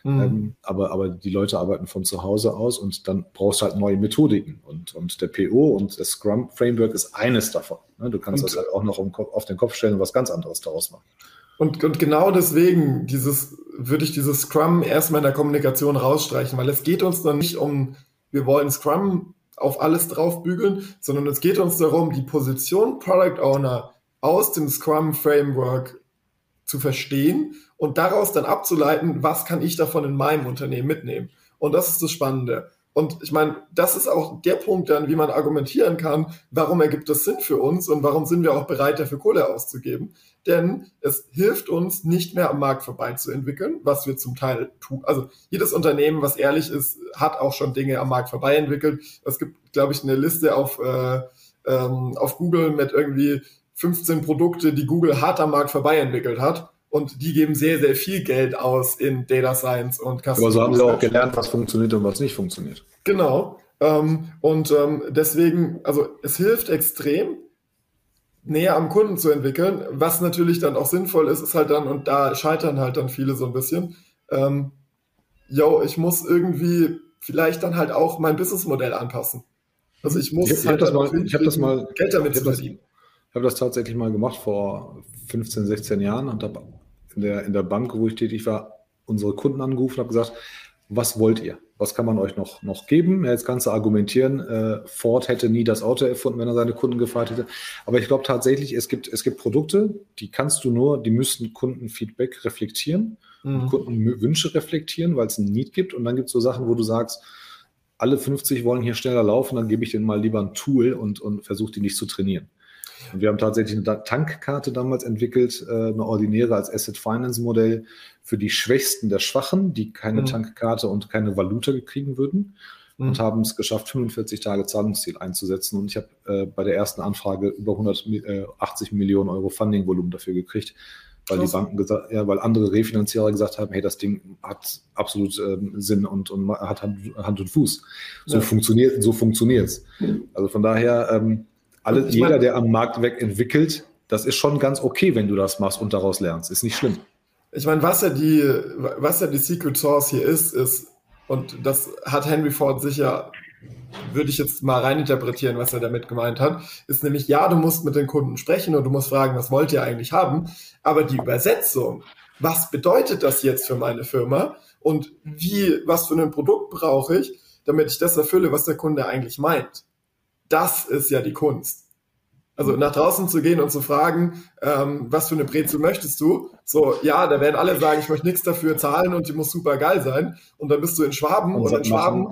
Mhm. Ähm, aber, aber die Leute arbeiten von zu Hause aus und dann brauchst du halt neue Methodiken. Und, und der PO und das Scrum-Framework ist eines davon. Ne? Du kannst und, das halt auch noch auf den Kopf stellen und was ganz anderes daraus machen. Und, und genau deswegen dieses, würde ich dieses Scrum erstmal in der Kommunikation rausstreichen, weil es geht uns dann nicht um, wir wollen Scrum auf alles draufbügeln, sondern es geht uns darum, die Position Product Owner aus dem Scrum Framework zu verstehen und daraus dann abzuleiten, was kann ich davon in meinem Unternehmen mitnehmen. Und das ist das Spannende. Und ich meine, das ist auch der Punkt dann, wie man argumentieren kann, warum ergibt das Sinn für uns und warum sind wir auch bereit, dafür Kohle auszugeben. Denn es hilft uns, nicht mehr am Markt vorbeizuentwickeln, was wir zum Teil tun. Also jedes Unternehmen, was ehrlich ist, hat auch schon Dinge am Markt vorbei entwickelt. Es gibt, glaube ich, eine Liste auf, äh, ähm, auf Google mit irgendwie 15 Produkte, die Google hart am Markt vorbei entwickelt hat. Und die geben sehr, sehr viel Geld aus in Data Science und Customer Aber so haben sie auch gelernt, was funktioniert und was nicht funktioniert. Genau. Ähm, und ähm, deswegen, also es hilft extrem, näher am Kunden zu entwickeln. Was natürlich dann auch sinnvoll ist, ist halt dann, und da scheitern halt dann viele so ein bisschen, ähm, yo, ich muss irgendwie vielleicht dann halt auch mein Businessmodell anpassen. Also ich muss ich, halt das mal, ich habe das mal Geld damit zu verdienen. Ich habe das tatsächlich mal gemacht vor 15, 16 Jahren und habe in der, in der Bank, wo ich tätig war, unsere Kunden angerufen und habe gesagt, was wollt ihr? Was kann man euch noch, noch geben? Ja, jetzt kannst du argumentieren, äh, Ford hätte nie das Auto erfunden, wenn er seine Kunden gefragt hätte. Aber ich glaube tatsächlich, es gibt, es gibt Produkte, die kannst du nur, die müssen Kundenfeedback reflektieren, mhm. Kundenwünsche reflektieren, weil es ein Need gibt. Und dann gibt es so Sachen, wo du sagst, alle 50 wollen hier schneller laufen, dann gebe ich denen mal lieber ein Tool und, und versuche die nicht zu trainieren. Und wir haben tatsächlich eine Tankkarte damals entwickelt, äh, eine ordinäre als Asset Finance Modell für die Schwächsten der Schwachen, die keine mhm. Tankkarte und keine Valuta kriegen würden. Mhm. Und haben es geschafft, 45 Tage Zahlungsziel einzusetzen. Und ich habe äh, bei der ersten Anfrage über 180 Millionen Euro Funding-Volumen dafür gekriegt, weil die Banken gesagt, ja, weil andere Refinanzierer gesagt haben, hey, das Ding hat absolut ähm, Sinn und, und hat Hand, Hand, und Fuß. So ja. funktioniert, so funktioniert's. Also von daher, ähm, alle, jeder, der am Markt weg entwickelt, das ist schon ganz okay, wenn du das machst und daraus lernst. Ist nicht schlimm. Ich meine, was ja die, was ja die Secret Source hier ist, ist, und das hat Henry Ford sicher, würde ich jetzt mal reininterpretieren, was er damit gemeint hat, ist nämlich, ja, du musst mit den Kunden sprechen und du musst fragen, was wollt ihr eigentlich haben, aber die Übersetzung, was bedeutet das jetzt für meine Firma und wie, was für ein Produkt brauche ich, damit ich das erfülle, was der Kunde eigentlich meint. Das ist ja die Kunst. Also nach draußen zu gehen und zu fragen, ähm, was für eine Brezel möchtest du? So, ja, da werden alle sagen, ich möchte nichts dafür zahlen und die muss super geil sein. Und dann bist du in Schwaben und, und in Schwaben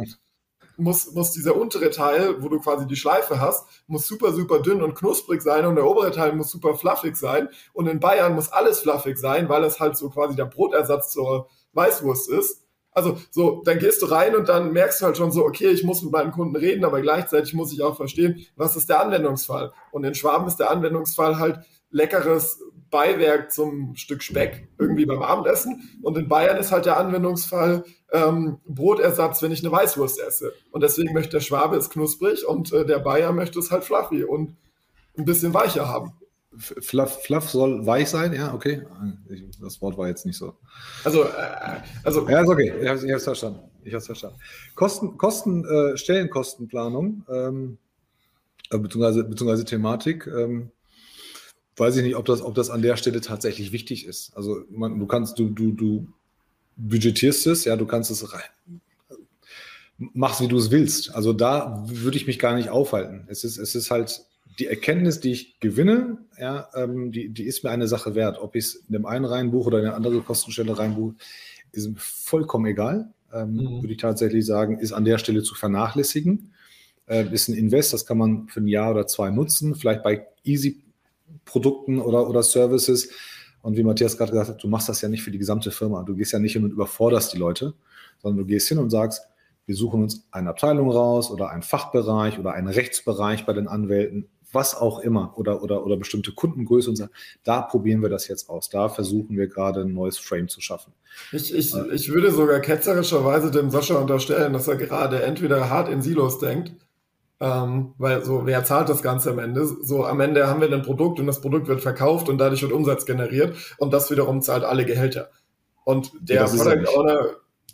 muss, muss dieser untere Teil, wo du quasi die Schleife hast, muss super, super dünn und knusprig sein und der obere Teil muss super fluffig sein. Und in Bayern muss alles fluffig sein, weil es halt so quasi der Brotersatz zur Weißwurst ist. Also so, dann gehst du rein und dann merkst du halt schon so, okay, ich muss mit meinen Kunden reden, aber gleichzeitig muss ich auch verstehen, was ist der Anwendungsfall. Und in Schwaben ist der Anwendungsfall halt leckeres Beiwerk zum Stück Speck irgendwie beim Abendessen. Und in Bayern ist halt der Anwendungsfall ähm, Brotersatz, wenn ich eine Weißwurst esse. Und deswegen möchte der Schwabe es knusprig und äh, der Bayer möchte es halt fluffy und ein bisschen weicher haben. Fluff, Fluff soll weich sein, ja, okay. Das Wort war jetzt nicht so. Also, äh, also. Ja, ist okay, ich habe es verstanden. Ich habe verstanden. Kosten, Kosten äh, Stellenkostenplanung, ähm, äh, beziehungsweise, beziehungsweise Thematik, ähm, weiß ich nicht, ob das, ob das an der Stelle tatsächlich wichtig ist. Also, man, du kannst, du, du, du budgetierst es, ja, du kannst es rein. Machst, wie du es willst. Also da würde ich mich gar nicht aufhalten. Es ist, es ist halt die Erkenntnis, die ich gewinne, ja, ähm, die, die ist mir eine Sache wert. Ob ich es in dem einen reinbuche oder in eine andere Kostenstelle reinbuche, ist vollkommen egal. Ähm, mhm. Würde ich tatsächlich sagen, ist an der Stelle zu vernachlässigen. Äh, ist ein Invest, das kann man für ein Jahr oder zwei nutzen. Vielleicht bei Easy-Produkten oder, oder Services. Und wie Matthias gerade gesagt hat, du machst das ja nicht für die gesamte Firma. Du gehst ja nicht hin und überforderst die Leute, sondern du gehst hin und sagst, wir suchen uns eine Abteilung raus oder einen Fachbereich oder einen Rechtsbereich bei den Anwälten was auch immer oder, oder, oder bestimmte Kundengröße und sagen, da probieren wir das jetzt aus. Da versuchen wir gerade ein neues Frame zu schaffen. Ich, ich, äh, ich würde sogar ketzerischerweise dem Sascha unterstellen, dass er gerade entweder hart in Silos denkt, ähm, weil so, wer zahlt das Ganze am Ende? So, am Ende haben wir ein Produkt und das Produkt wird verkauft und dadurch wird Umsatz generiert und das wiederum zahlt alle Gehälter. Und der Product Owner,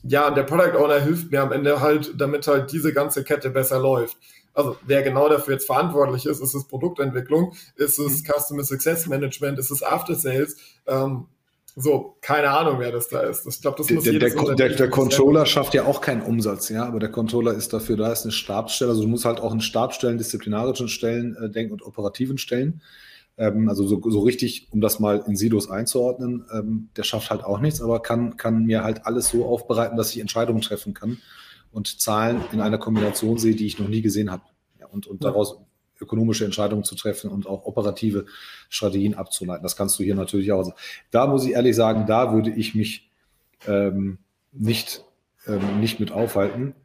ja, der Product Owner hilft mir am Ende halt, damit halt diese ganze Kette besser läuft. Also wer genau dafür jetzt verantwortlich ist, ist es Produktentwicklung, ist es mhm. Customer Success Management, ist es After Sales, ähm, so, keine Ahnung, wer das da ist. Ich glaube, das muss der, der, der, der Controller schafft ja auch keinen Umsatz, ja, aber der Controller ist dafür da, ist eine Stabsstelle. Also du musst halt auch in Stabsstellen, disziplinarischen Stellen äh, denken und operativen Stellen. Ähm, also so, so richtig, um das mal in Silos einzuordnen, ähm, der schafft halt auch nichts, aber kann, kann mir halt alles so aufbereiten, dass ich Entscheidungen treffen kann und Zahlen in einer Kombination sehe, die ich noch nie gesehen habe. Ja, und, und daraus ökonomische Entscheidungen zu treffen und auch operative Strategien abzuleiten. Das kannst du hier natürlich auch. Da muss ich ehrlich sagen, da würde ich mich ähm, nicht, ähm, nicht mit aufhalten.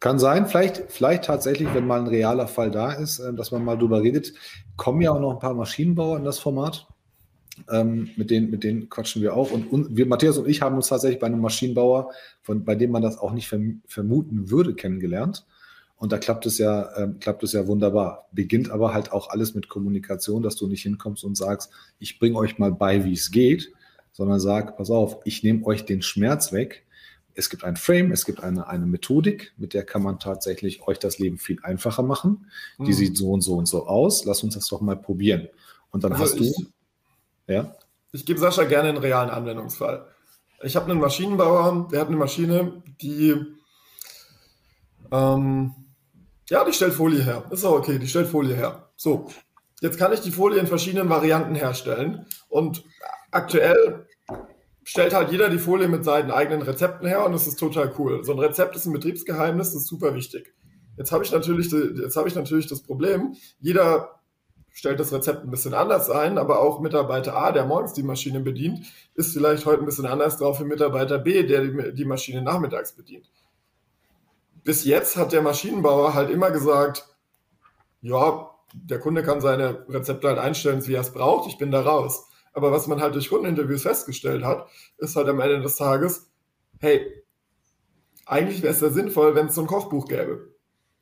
Kann sein, vielleicht, vielleicht tatsächlich, wenn mal ein realer Fall da ist, äh, dass man mal drüber redet, kommen ja auch noch ein paar Maschinenbauer in das Format. Ähm, mit, denen, mit denen quatschen wir auch. Und, und, wir, Matthias und ich haben uns tatsächlich bei einem Maschinenbauer, von, bei dem man das auch nicht verm vermuten würde, kennengelernt. Und da klappt es ja, äh, klappt es ja wunderbar. Beginnt aber halt auch alles mit Kommunikation, dass du nicht hinkommst und sagst, ich bringe euch mal bei, wie es geht, sondern sag, pass auf, ich nehme euch den Schmerz weg. Es gibt ein Frame, es gibt eine, eine Methodik, mit der kann man tatsächlich euch das Leben viel einfacher machen. Die mhm. sieht so und so und so aus. Lass uns das doch mal probieren. Und dann also hast du ja. Ich gebe Sascha gerne einen realen Anwendungsfall. Ich habe einen Maschinenbauer, der hat eine Maschine, die ähm, ja, die stellt Folie her. Ist auch okay, die stellt Folie her. So, jetzt kann ich die Folie in verschiedenen Varianten herstellen und aktuell stellt halt jeder die Folie mit seinen eigenen Rezepten her und es ist total cool. So ein Rezept ist ein Betriebsgeheimnis, das ist super wichtig. Jetzt habe ich habe ich natürlich das Problem, jeder stellt das Rezept ein bisschen anders ein, aber auch Mitarbeiter A, der morgens die Maschine bedient, ist vielleicht heute ein bisschen anders drauf wie Mitarbeiter B, der die Maschine nachmittags bedient. Bis jetzt hat der Maschinenbauer halt immer gesagt, ja, der Kunde kann seine Rezepte halt einstellen, wie er es braucht, ich bin da raus. Aber was man halt durch Kundeninterviews festgestellt hat, ist halt am Ende des Tages, hey, eigentlich wäre es ja sinnvoll, wenn es so ein Kochbuch gäbe.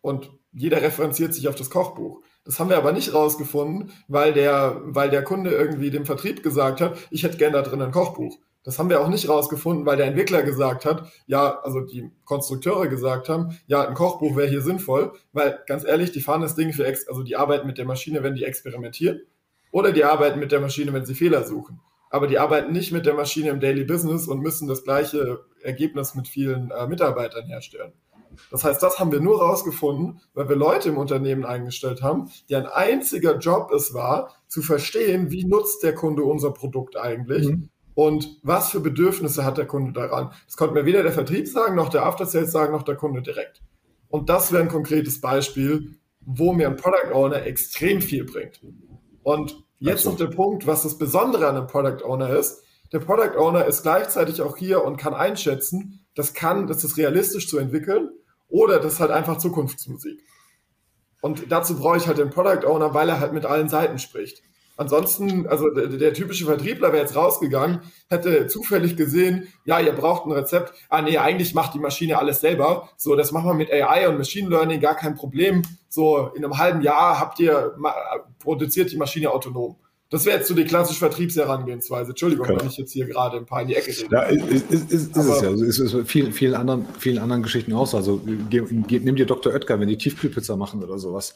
Und jeder referenziert sich auf das Kochbuch. Das haben wir aber nicht rausgefunden, weil der, weil der Kunde irgendwie dem Vertrieb gesagt hat, ich hätte gerne da drin ein Kochbuch. Das haben wir auch nicht rausgefunden, weil der Entwickler gesagt hat, ja, also die Konstrukteure gesagt haben, ja, ein Kochbuch wäre hier sinnvoll, weil ganz ehrlich, die fahren das Ding für, ex also die arbeiten mit der Maschine, wenn die experimentieren, oder die arbeiten mit der Maschine, wenn sie Fehler suchen. Aber die arbeiten nicht mit der Maschine im Daily Business und müssen das gleiche Ergebnis mit vielen äh, Mitarbeitern herstellen. Das heißt, das haben wir nur rausgefunden, weil wir Leute im Unternehmen eingestellt haben, deren einziger Job es war, zu verstehen, wie nutzt der Kunde unser Produkt eigentlich mhm. und was für Bedürfnisse hat der Kunde daran. Das konnte mir weder der Vertrieb sagen, noch der After Sales sagen, noch der Kunde direkt. Und das wäre ein konkretes Beispiel, wo mir ein Product Owner extrem viel bringt. Und jetzt noch der Punkt, was das Besondere an einem Product Owner ist. Der Product Owner ist gleichzeitig auch hier und kann einschätzen, das kann, das ist realistisch zu entwickeln oder das ist halt einfach Zukunftsmusik. Und dazu brauche ich halt den Product Owner, weil er halt mit allen Seiten spricht. Ansonsten, also der, der typische Vertriebler wäre jetzt rausgegangen, hätte zufällig gesehen, ja, ihr braucht ein Rezept. Ah, nee, eigentlich macht die Maschine alles selber. So, das machen wir mit AI und Machine Learning, gar kein Problem. So, in einem halben Jahr habt ihr, produziert die Maschine autonom. Das wäre jetzt so die klassische Vertriebsherangehensweise. Entschuldigung, genau. wenn ich jetzt hier gerade ein paar in die Ecke rede. Ja, ist, ist, ist, ist es ja. Also ist es vielen, vielen, anderen, vielen anderen Geschichten auch so. Also nimm dir Dr. Oetker, wenn die Tiefkühlpizza machen oder sowas,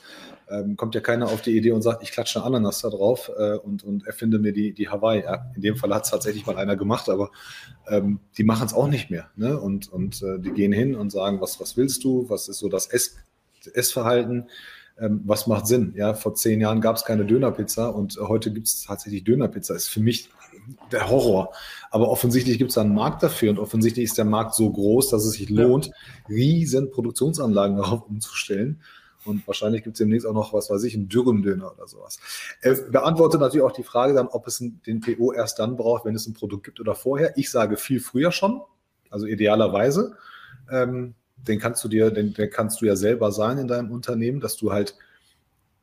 ähm, kommt ja keiner auf die Idee und sagt, ich klatsche eine Ananas da drauf äh, und, und erfinde mir die, die Hawaii. Ja, in dem Fall hat es tatsächlich mal einer gemacht, aber ähm, die machen es auch nicht mehr. Ne? Und, und äh, die gehen hin und sagen, was, was willst du? Was ist so das Ess, Essverhalten? Ähm, was macht Sinn? Ja, vor zehn Jahren gab es keine Dönerpizza und heute gibt es tatsächlich Dönerpizza. Ist für mich der Horror. Aber offensichtlich gibt es einen Markt dafür und offensichtlich ist der Markt so groß, dass es sich lohnt, riesen Produktionsanlagen darauf umzustellen. Und wahrscheinlich gibt es demnächst auch noch, was weiß ich, einen Dürrendöner oder sowas. Er beantwortet natürlich auch die Frage dann, ob es den PO erst dann braucht, wenn es ein Produkt gibt oder vorher. Ich sage viel früher schon, also idealerweise. Ähm, den kannst du dir, den, den kannst du ja selber sein in deinem Unternehmen, dass du halt,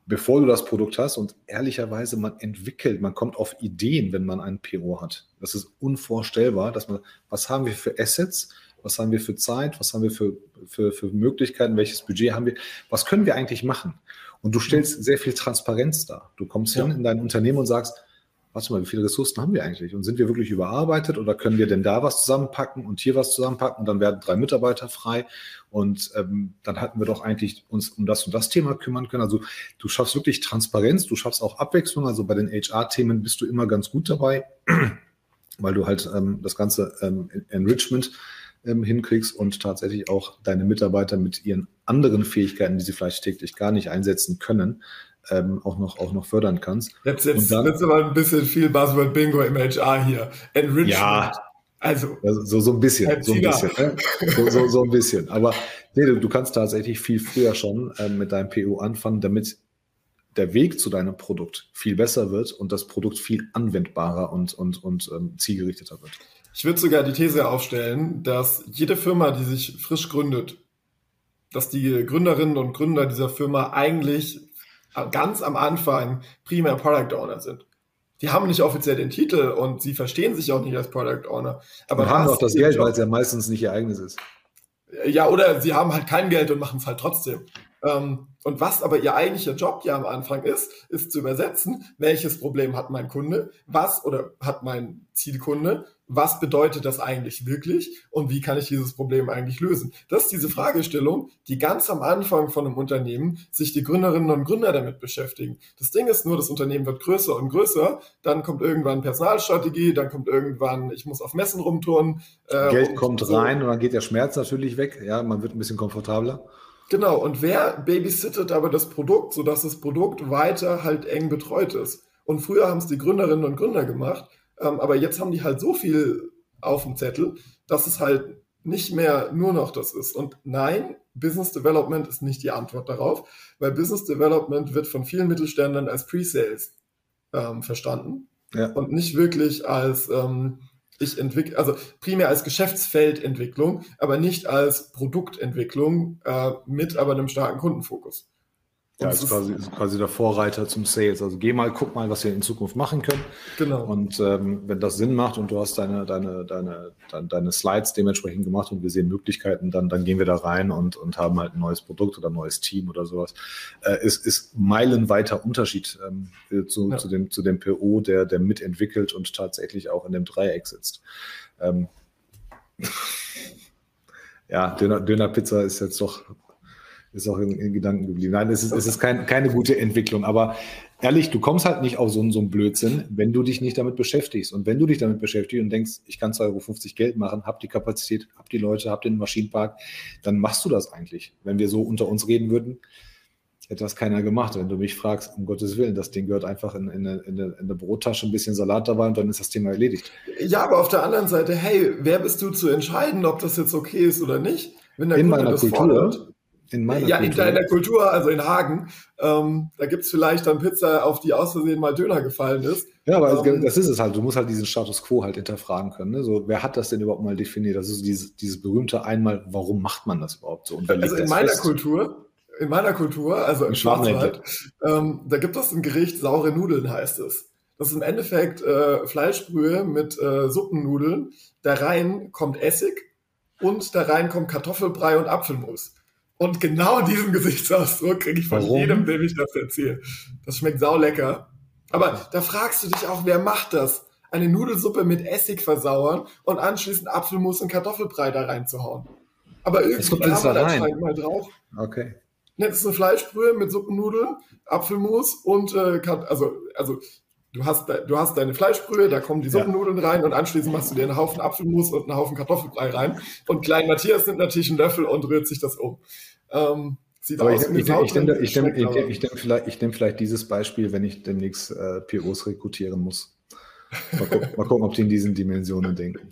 bevor du das Produkt hast und ehrlicherweise man entwickelt, man kommt auf Ideen, wenn man einen PO hat. Das ist unvorstellbar, dass man, was haben wir für Assets, was haben wir für Zeit, was haben wir für, für, für Möglichkeiten, welches Budget haben wir, was können wir eigentlich machen? Und du stellst sehr viel Transparenz dar. Du kommst ja. hin in dein Unternehmen und sagst, warte mal, wie viele Ressourcen haben wir eigentlich? Und sind wir wirklich überarbeitet oder können wir denn da was zusammenpacken und hier was zusammenpacken und dann werden drei Mitarbeiter frei und ähm, dann hatten wir doch eigentlich uns um das und das Thema kümmern können. Also du schaffst wirklich Transparenz, du schaffst auch Abwechslung. Also bei den HR-Themen bist du immer ganz gut dabei, weil du halt ähm, das ganze ähm, Enrichment ähm, hinkriegst und tatsächlich auch deine Mitarbeiter mit ihren anderen Fähigkeiten, die sie vielleicht täglich gar nicht einsetzen können, ähm, auch, noch, auch noch fördern kannst. Jetzt, jetzt, und dann, jetzt aber ein bisschen viel Buzzword Bingo im HR hier. Enrichment. Ja, also, so, so ein bisschen, so ein bisschen, ne? so, so, so, ein bisschen. Aber nee, du, du kannst tatsächlich viel früher schon ähm, mit deinem PO anfangen, damit der Weg zu deinem Produkt viel besser wird und das Produkt viel anwendbarer und, und, und ähm, zielgerichteter wird. Ich würde sogar die These aufstellen, dass jede Firma, die sich frisch gründet, dass die Gründerinnen und Gründer dieser Firma eigentlich ganz am Anfang primär Product Owner sind. Die haben nicht offiziell den Titel und sie verstehen sich auch nicht als Product Owner. Aber und haben auch das Geld, weil es ja meistens nicht ihr eigenes ist. Ja, oder sie haben halt kein Geld und machen es halt trotzdem. Ähm, und was aber ihr eigentlicher Job ja am Anfang ist, ist zu übersetzen, welches Problem hat mein Kunde, was oder hat mein Zielkunde, was bedeutet das eigentlich wirklich und wie kann ich dieses Problem eigentlich lösen? Das ist diese Fragestellung, die ganz am Anfang von einem Unternehmen sich die Gründerinnen und Gründer damit beschäftigen. Das Ding ist nur, das Unternehmen wird größer und größer, dann kommt irgendwann Personalstrategie, dann kommt irgendwann, ich muss auf Messen rumtouren. Äh, Geld kommt so. rein und dann geht der Schmerz natürlich weg, ja, man wird ein bisschen komfortabler. Genau, und wer babysittet aber das Produkt, sodass das Produkt weiter halt eng betreut ist? Und früher haben es die Gründerinnen und Gründer gemacht, ähm, aber jetzt haben die halt so viel auf dem Zettel, dass es halt nicht mehr nur noch das ist. Und nein, Business Development ist nicht die Antwort darauf, weil Business Development wird von vielen Mittelständlern als Pre-Sales ähm, verstanden ja. und nicht wirklich als ähm, ich entwickle, also primär als Geschäftsfeldentwicklung, aber nicht als Produktentwicklung äh, mit aber einem starken Kundenfokus. Ja, ist quasi, ist quasi der Vorreiter zum Sales. Also geh mal, guck mal, was wir in Zukunft machen können. Genau. Und ähm, wenn das Sinn macht und du hast deine, deine, deine, deine, deine Slides dementsprechend gemacht und wir sehen Möglichkeiten, dann, dann gehen wir da rein und, und haben halt ein neues Produkt oder ein neues Team oder sowas. Äh, ist, ist meilenweiter Unterschied ähm, zu, ja. zu, dem, zu dem PO, der, der mitentwickelt und tatsächlich auch in dem Dreieck sitzt. Ähm, ja, Döner, Dönerpizza ist jetzt doch ist auch in, in Gedanken geblieben. Nein, es ist, es ist kein, keine gute Entwicklung. Aber ehrlich, du kommst halt nicht auf so, so einen Blödsinn, wenn du dich nicht damit beschäftigst. Und wenn du dich damit beschäftigst und denkst, ich kann 2,50 Euro Geld machen, hab die Kapazität, hab die Leute, hab den Maschinenpark, dann machst du das eigentlich. Wenn wir so unter uns reden würden, hätte das keiner gemacht. Wenn du mich fragst, um Gottes Willen, das Ding gehört einfach in, in, in, in der Brottasche, ein bisschen Salat dabei und dann ist das Thema erledigt. Ja, aber auf der anderen Seite, hey, wer bist du zu entscheiden, ob das jetzt okay ist oder nicht? Wenn der in Kunde meiner Kultur, fordert, in meiner ja, Kultur. in deiner Kultur, also in Hagen, ähm, da gibt es vielleicht dann Pizza, auf die aus Versehen mal Döner gefallen ist. Ja, aber ähm, das ist es halt. Du musst halt diesen Status quo halt hinterfragen können. Ne? So, wer hat das denn überhaupt mal definiert? Das ist dieses, dieses berühmte einmal, warum macht man das überhaupt so? also in meiner fest? Kultur, in meiner Kultur, also im Schwarzwald, ähm, da gibt es ein Gericht, saure Nudeln heißt es. Das ist im Endeffekt äh, Fleischbrühe mit äh, Suppennudeln. Da rein kommt Essig und da rein kommt Kartoffelbrei und Apfelmus. Und genau diesen Gesichtsausdruck kriege ich von Warum? jedem, dem ich das erzähle. Das schmeckt saulecker. Aber da fragst du dich auch, wer macht das? Eine Nudelsuppe mit Essig versauern und anschließend Apfelmus und Kartoffelbrei da reinzuhauen. Aber irgendwie kam man anscheinend mal drauf. Okay. Das ist eine Fleischbrühe mit Suppennudeln, Apfelmus und äh, also, also du hast, du hast deine Fleischbrühe, da kommen die Suppennudeln ja. rein und anschließend machst du dir einen Haufen Apfelmus und einen Haufen Kartoffelbrei rein. Und Klein Matthias nimmt natürlich einen Löffel und rührt sich das um. Ähm, sieht Aber aus ich, ich, nehme, ich, nehme, ich, nehme, ich, nehme vielleicht, ich nehme vielleicht dieses Beispiel, wenn ich demnächst äh, POs rekrutieren muss. Mal gucken, mal gucken, ob die in diesen Dimensionen denken.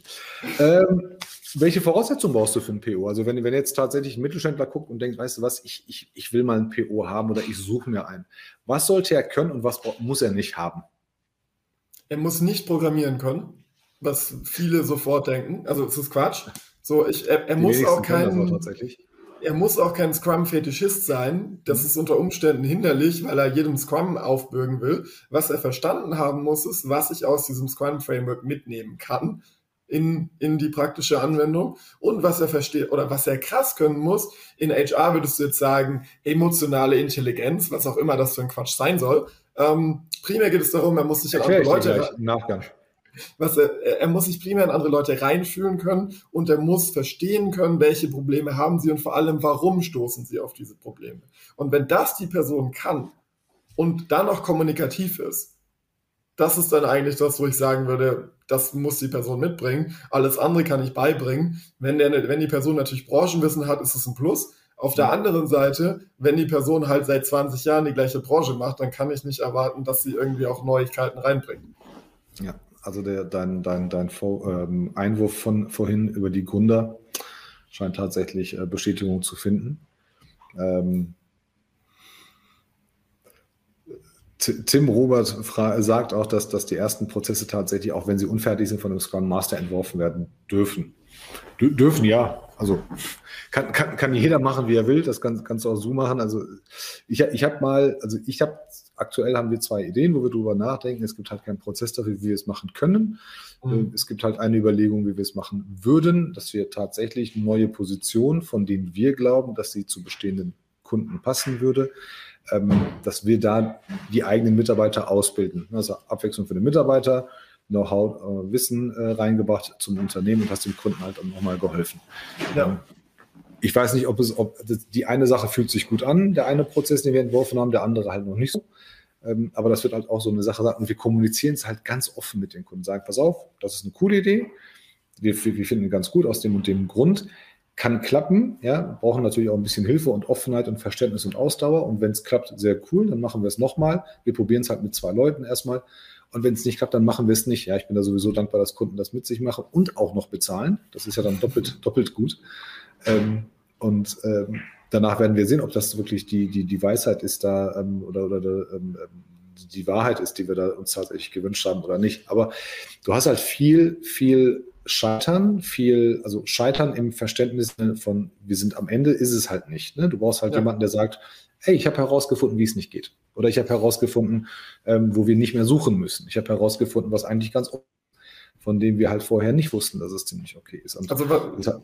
Ähm, welche Voraussetzungen brauchst du für ein PO? Also wenn, wenn jetzt tatsächlich ein Mittelständler guckt und denkt, weißt du was, ich, ich, ich will mal ein PO haben oder ich suche mir einen. Was sollte er können und was muss er nicht haben? Er muss nicht programmieren können, was viele sofort denken. Also es ist Quatsch. So, ich, er, er muss auch kein, er muss auch kein Scrum-Fetischist sein. Das ist unter Umständen hinderlich, weil er jedem Scrum aufbürgen will. Was er verstanden haben muss, ist, was ich aus diesem Scrum-Framework mitnehmen kann in, in die praktische Anwendung und was er versteht oder was er krass können muss. In HR würdest du jetzt sagen, emotionale Intelligenz, was auch immer das für ein Quatsch sein soll. Ähm, primär geht es darum, er muss sich in andere Leute Nachgang. Was er, er muss sich primär in andere Leute reinfühlen können und er muss verstehen können, welche Probleme haben sie und vor allem, warum stoßen sie auf diese Probleme. Und wenn das die Person kann und dann noch kommunikativ ist, das ist dann eigentlich das, wo ich sagen würde, das muss die Person mitbringen. Alles andere kann ich beibringen. Wenn, der, wenn die Person natürlich Branchenwissen hat, ist es ein Plus. Auf der anderen Seite, wenn die Person halt seit 20 Jahren die gleiche Branche macht, dann kann ich nicht erwarten, dass sie irgendwie auch Neuigkeiten reinbringt. Ja, also der, dein, dein, dein ähm, Einwurf von vorhin über die Gründer scheint tatsächlich äh, Bestätigung zu finden. Ähm, Tim Robert sagt auch, dass, dass die ersten Prozesse tatsächlich, auch wenn sie unfertig sind, von einem Scrum Master entworfen werden dürfen. D dürfen ja, also kann, kann, kann jeder machen, wie er will. Das kann, kannst du auch so machen. Also ich, ich habe mal, also ich habe, aktuell haben wir zwei Ideen, wo wir drüber nachdenken. Es gibt halt keinen Prozess dafür, wie wir es machen können. Mhm. Äh, es gibt halt eine Überlegung, wie wir es machen würden, dass wir tatsächlich neue Positionen, von denen wir glauben, dass sie zu bestehenden Kunden passen würde, ähm, dass wir da die eigenen Mitarbeiter ausbilden. Also Abwechslung für den Mitarbeiter, Know-how, äh, Wissen äh, reingebracht zum Unternehmen und hast dem Kunden halt auch nochmal geholfen. Ja. Ähm, ich weiß nicht, ob es, ob die eine Sache fühlt sich gut an, der eine Prozess, den wir entworfen haben, der andere halt noch nicht so. Ähm, aber das wird halt auch so eine Sache sein. Und wir kommunizieren es halt ganz offen mit den Kunden. Sagen, pass auf, das ist eine coole Idee. Wir, wir finden ganz gut aus dem und dem Grund. Kann klappen, ja, brauchen natürlich auch ein bisschen Hilfe und Offenheit und Verständnis und Ausdauer. Und wenn es klappt, sehr cool, dann machen wir es nochmal. Wir probieren es halt mit zwei Leuten erstmal. Und wenn es nicht klappt, dann machen wir es nicht. Ja, ich bin da sowieso dankbar, dass Kunden das mit sich machen und auch noch bezahlen. Das ist ja dann doppelt, doppelt gut. Ähm, und ähm, danach werden wir sehen, ob das wirklich die, die, die Weisheit ist da ähm, oder, oder ähm, die Wahrheit ist, die wir da uns tatsächlich gewünscht haben oder nicht. Aber du hast halt viel, viel Scheitern, viel, also Scheitern im Verständnis von, wir sind am Ende, ist es halt nicht. Ne? Du brauchst halt ja. jemanden, der sagt, hey, ich habe herausgefunden, wie es nicht geht. Oder ich habe herausgefunden, ähm, wo wir nicht mehr suchen müssen. Ich habe herausgefunden, was eigentlich ganz von dem wir halt vorher nicht wussten, dass es ziemlich okay ist. Und also, ist, halt,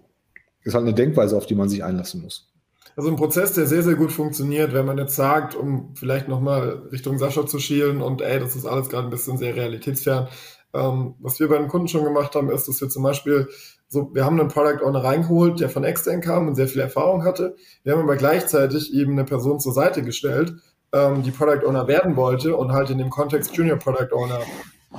ist halt eine Denkweise, auf die man sich einlassen muss. Also ein Prozess, der sehr, sehr gut funktioniert, wenn man jetzt sagt, um vielleicht nochmal Richtung Sascha zu schielen und ey, das ist alles gerade ein bisschen sehr realitätsfern. Ähm, was wir bei den Kunden schon gemacht haben, ist, dass wir zum Beispiel so, wir haben einen Product Owner reingeholt, der von extern kam und sehr viel Erfahrung hatte. Wir haben aber gleichzeitig eben eine Person zur Seite gestellt, ähm, die Product Owner werden wollte und halt in dem Kontext Junior Product Owner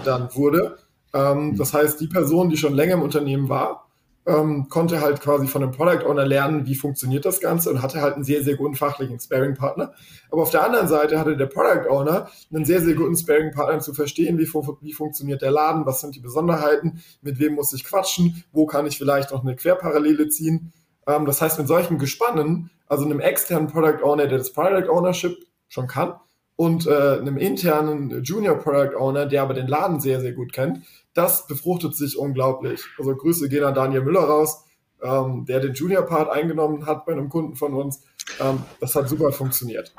dann wurde. Ähm, das heißt, die Person, die schon länger im Unternehmen war, ähm, konnte halt quasi von einem Product Owner lernen, wie funktioniert das Ganze und hatte halt einen sehr, sehr guten fachlichen Sparing-Partner. Aber auf der anderen Seite hatte der Product Owner einen sehr, sehr guten Sparing-Partner zu verstehen, wie, wie funktioniert der Laden, was sind die Besonderheiten, mit wem muss ich quatschen, wo kann ich vielleicht noch eine Querparallele ziehen. Ähm, das heißt, mit solchen Gespannen, also einem externen Product Owner, der das Product Ownership schon kann, und äh, einem internen Junior Product Owner, der aber den Laden sehr, sehr gut kennt, das befruchtet sich unglaublich. Also Grüße gehen an Daniel Müller raus, ähm, der den Junior-Part eingenommen hat bei einem Kunden von uns. Ähm, das hat super funktioniert.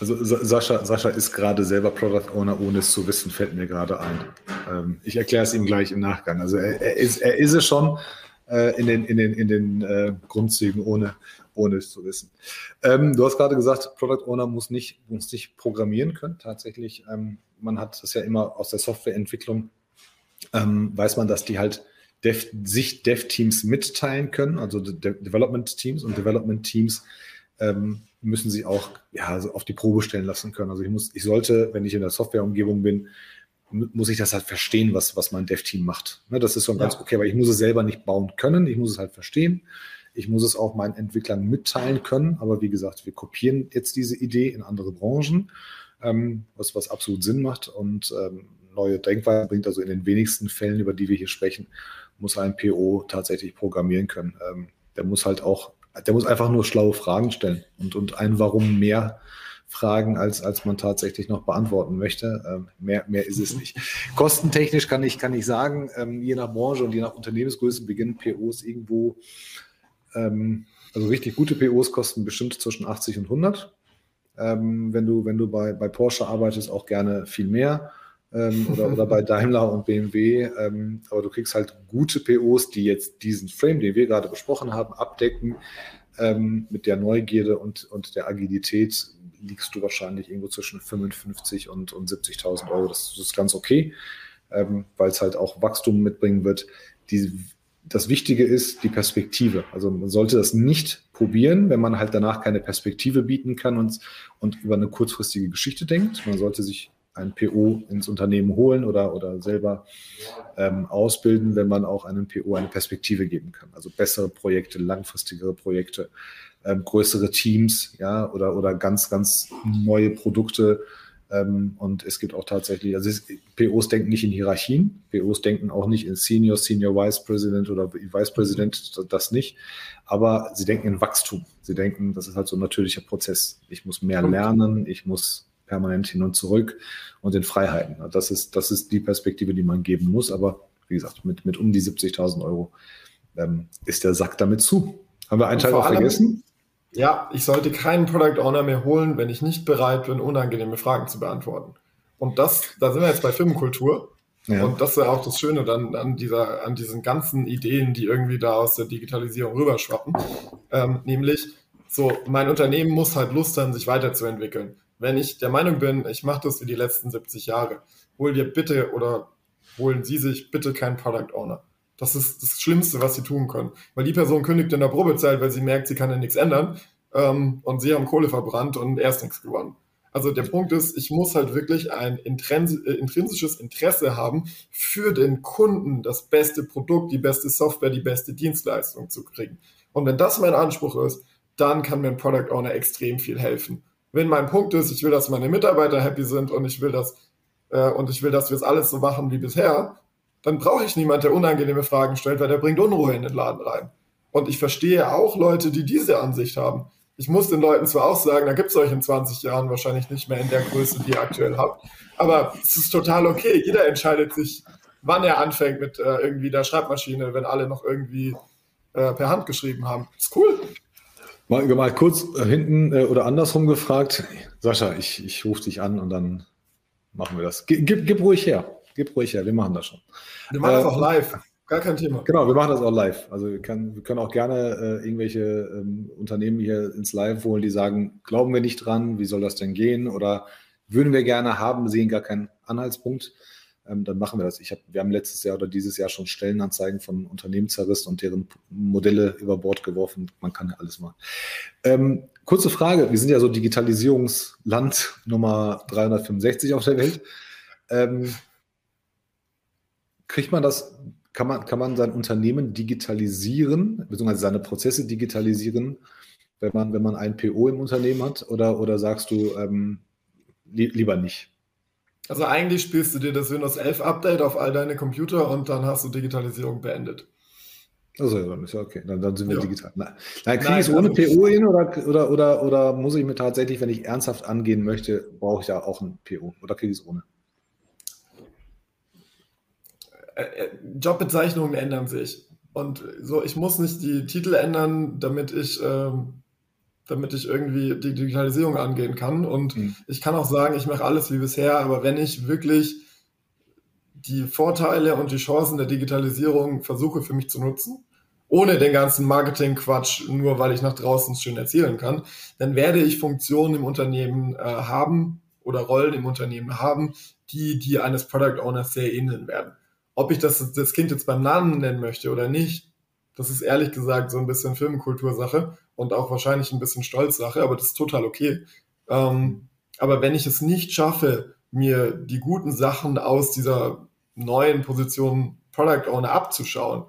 Also Sascha, Sascha ist gerade selber Product Owner, ohne es zu wissen, fällt mir gerade ein. Ähm, ich erkläre es ihm gleich im Nachgang. Also er, er, ist, er ist es schon äh, in den, in den, in den äh, Grundzügen, ohne, ohne es zu wissen. Ähm, du hast gerade gesagt, Product Owner muss nicht, muss nicht programmieren können. Tatsächlich, ähm, man hat das ja immer aus der Softwareentwicklung ähm, weiß man, dass die halt Dev, sich Dev-Teams mitteilen können, also De Development-Teams und Development-Teams ähm, müssen sie auch ja, auf die Probe stellen lassen können. Also ich muss, ich sollte, wenn ich in der Softwareumgebung bin, muss ich das halt verstehen, was, was mein Dev-Team macht. Ne, das ist schon ganz okay, weil ich muss es selber nicht bauen können, ich muss es halt verstehen. Ich muss es auch meinen Entwicklern mitteilen können. Aber wie gesagt, wir kopieren jetzt diese Idee in andere Branchen, ähm, was, was absolut Sinn macht. Und ähm, neue Denkweise bringt. Also in den wenigsten Fällen, über die wir hier sprechen, muss ein PO tatsächlich programmieren können. Ähm, der muss halt auch, der muss einfach nur schlaue Fragen stellen und, und ein Warum mehr Fragen, als, als man tatsächlich noch beantworten möchte. Ähm, mehr, mehr ist es nicht. Kostentechnisch kann ich, kann ich sagen, ähm, je nach Branche und je nach Unternehmensgröße beginnen POs irgendwo, ähm, also richtig gute POs kosten bestimmt zwischen 80 und 100. Ähm, wenn du, wenn du bei, bei Porsche arbeitest, auch gerne viel mehr ähm, oder, oder bei Daimler und BMW. Ähm, aber du kriegst halt gute POs, die jetzt diesen Frame, den wir gerade besprochen haben, abdecken. Ähm, mit der Neugierde und, und der Agilität liegst du wahrscheinlich irgendwo zwischen 55 und, und 70.000 Euro. Das, das, ist ganz okay, ähm, weil es halt auch Wachstum mitbringen wird. Die, das Wichtige ist die Perspektive. Also man sollte das nicht probieren, wenn man halt danach keine Perspektive bieten kann und, und über eine kurzfristige Geschichte denkt. Man sollte sich ein PO ins Unternehmen holen oder, oder selber ähm, ausbilden, wenn man auch einem PO eine Perspektive geben kann. Also bessere Projekte, langfristigere Projekte, ähm, größere Teams, ja, oder, oder ganz, ganz neue Produkte. Ähm, und es gibt auch tatsächlich, also es, POs denken nicht in Hierarchien, POs denken auch nicht in Senior, Senior Vice President oder Vice President, das nicht. Aber sie denken in Wachstum. Sie denken, das ist halt so ein natürlicher Prozess. Ich muss mehr lernen, ich muss permanent hin und zurück und in Freiheiten. Das ist, das ist die Perspektive, die man geben muss. Aber wie gesagt, mit, mit um die 70.000 Euro ähm, ist der Sack damit zu. Haben wir einen Teil auch vergessen? Ja, ich sollte keinen Product Owner mehr holen, wenn ich nicht bereit bin, unangenehme Fragen zu beantworten. Und das, da sind wir jetzt bei Firmenkultur. Ja. Und das ist ja auch das Schöne dann an dieser, an diesen ganzen Ideen, die irgendwie da aus der Digitalisierung rüberschwappen. Ähm, nämlich, so, mein Unternehmen muss halt Lust haben, sich weiterzuentwickeln wenn ich der Meinung bin, ich mache das für die letzten 70 Jahre, hol dir bitte oder holen Sie sich bitte keinen Product Owner. Das ist das Schlimmste, was Sie tun können. Weil die Person kündigt in der Probezeit, weil sie merkt, sie kann ja nichts ändern ähm, und sie haben Kohle verbrannt und erst nichts gewonnen. Also der Punkt ist, ich muss halt wirklich ein äh, intrinsisches Interesse haben, für den Kunden das beste Produkt, die beste Software, die beste Dienstleistung zu kriegen. Und wenn das mein Anspruch ist, dann kann mir ein Product Owner extrem viel helfen wenn mein Punkt ist, ich will, dass meine Mitarbeiter happy sind und ich will, dass, äh, und ich will, dass wir es alles so machen wie bisher, dann brauche ich niemanden, der unangenehme Fragen stellt, weil der bringt Unruhe in den Laden rein. Und ich verstehe auch Leute, die diese Ansicht haben. Ich muss den Leuten zwar auch sagen, da gibt es euch in 20 Jahren wahrscheinlich nicht mehr in der Größe, die ihr aktuell habt, aber es ist total okay. Jeder entscheidet sich, wann er anfängt mit äh, irgendwie der Schreibmaschine, wenn alle noch irgendwie äh, per Hand geschrieben haben. Ist cool. Mal, mal kurz äh, hinten äh, oder andersrum gefragt. Sascha, ich, ich rufe dich an und dann machen wir das. Gib, gib ruhig her. Gib ruhig her. Wir machen das schon. Wir machen äh, das auch live. Gar kein Thema. Genau, wir machen das auch live. Also wir, kann, wir können auch gerne äh, irgendwelche ähm, Unternehmen hier ins Live holen, die sagen, glauben wir nicht dran, wie soll das denn gehen? Oder würden wir gerne haben, sehen gar keinen Anhaltspunkt ähm, dann machen wir das. Ich hab, wir haben letztes Jahr oder dieses Jahr schon Stellenanzeigen von Unternehmen zerrissen und deren Modelle über Bord geworfen. Man kann ja alles machen. Ähm, kurze Frage, wir sind ja so Digitalisierungsland Nummer 365 auf der Welt. Kriegt man das, kann man, kann man sein Unternehmen digitalisieren, beziehungsweise seine Prozesse digitalisieren, wenn man, wenn man ein PO im Unternehmen hat? Oder, oder sagst du ähm, li lieber nicht? Also eigentlich spielst du dir das Windows 11 Update auf all deine Computer und dann hast du Digitalisierung beendet. Also dann ist ja okay, dann, dann sind wir ja. digital. Nein, Nein kriege ich es ohne also PO hin oder, oder, oder, oder muss ich mir tatsächlich, wenn ich ernsthaft angehen möchte, brauche ich ja auch ein PO oder kriege ich es ohne? Äh, äh, Jobbezeichnungen ändern sich. Und so, ich muss nicht die Titel ändern, damit ich ähm, damit ich irgendwie die Digitalisierung angehen kann. Und mhm. ich kann auch sagen, ich mache alles wie bisher, aber wenn ich wirklich die Vorteile und die Chancen der Digitalisierung versuche für mich zu nutzen, ohne den ganzen Marketing-Quatsch, nur weil ich nach draußen schön erzählen kann, dann werde ich Funktionen im Unternehmen äh, haben oder Rollen im Unternehmen haben, die die eines Product Owners sehr ähneln werden. Ob ich das, das Kind jetzt beim Namen nennen möchte oder nicht, das ist ehrlich gesagt so ein bisschen Firmenkultursache und auch wahrscheinlich ein bisschen Stolzsache, aber das ist total okay. Ähm, aber wenn ich es nicht schaffe, mir die guten Sachen aus dieser neuen Position Product Owner abzuschauen,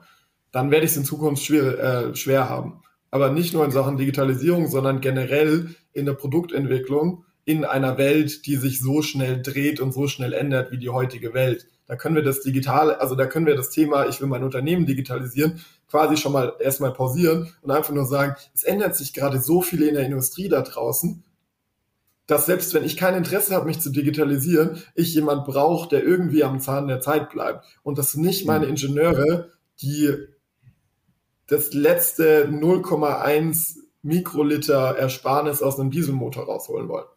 dann werde ich es in Zukunft schwer, äh, schwer haben. Aber nicht nur in Sachen Digitalisierung, sondern generell in der Produktentwicklung in einer Welt, die sich so schnell dreht und so schnell ändert wie die heutige Welt. Da können wir das Digitale, also da können wir das Thema, ich will mein Unternehmen digitalisieren, quasi schon mal erstmal pausieren und einfach nur sagen, es ändert sich gerade so viel in der Industrie da draußen, dass selbst wenn ich kein Interesse habe, mich zu digitalisieren, ich jemand brauche, der irgendwie am Zahn der Zeit bleibt. Und das nicht meine mhm. Ingenieure, die das letzte 0,1 Mikroliter Ersparnis aus einem Dieselmotor rausholen wollen.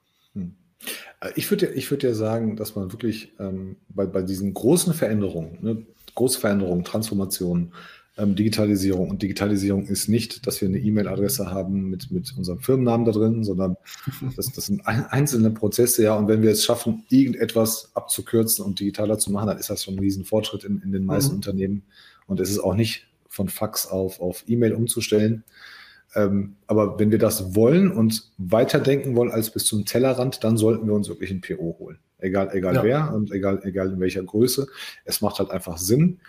Ich würde ich würd ja sagen, dass man wirklich ähm, bei, bei diesen großen Veränderungen, ne, Großveränderungen, Transformationen, ähm, Digitalisierung. Und Digitalisierung ist nicht, dass wir eine E-Mail-Adresse haben mit, mit unserem Firmennamen da drin, sondern das, das sind einzelne Prozesse, ja. Und wenn wir es schaffen, irgendetwas abzukürzen und digitaler zu machen, dann ist das schon ein Riesenfortschritt in, in den meisten mhm. Unternehmen. Und es ist auch nicht von Fax auf, auf E-Mail umzustellen. Ähm, aber wenn wir das wollen und weiterdenken wollen als bis zum Tellerrand, dann sollten wir uns wirklich ein PO holen. Egal, egal ja. wer und egal, egal in welcher Größe. Es macht halt einfach Sinn.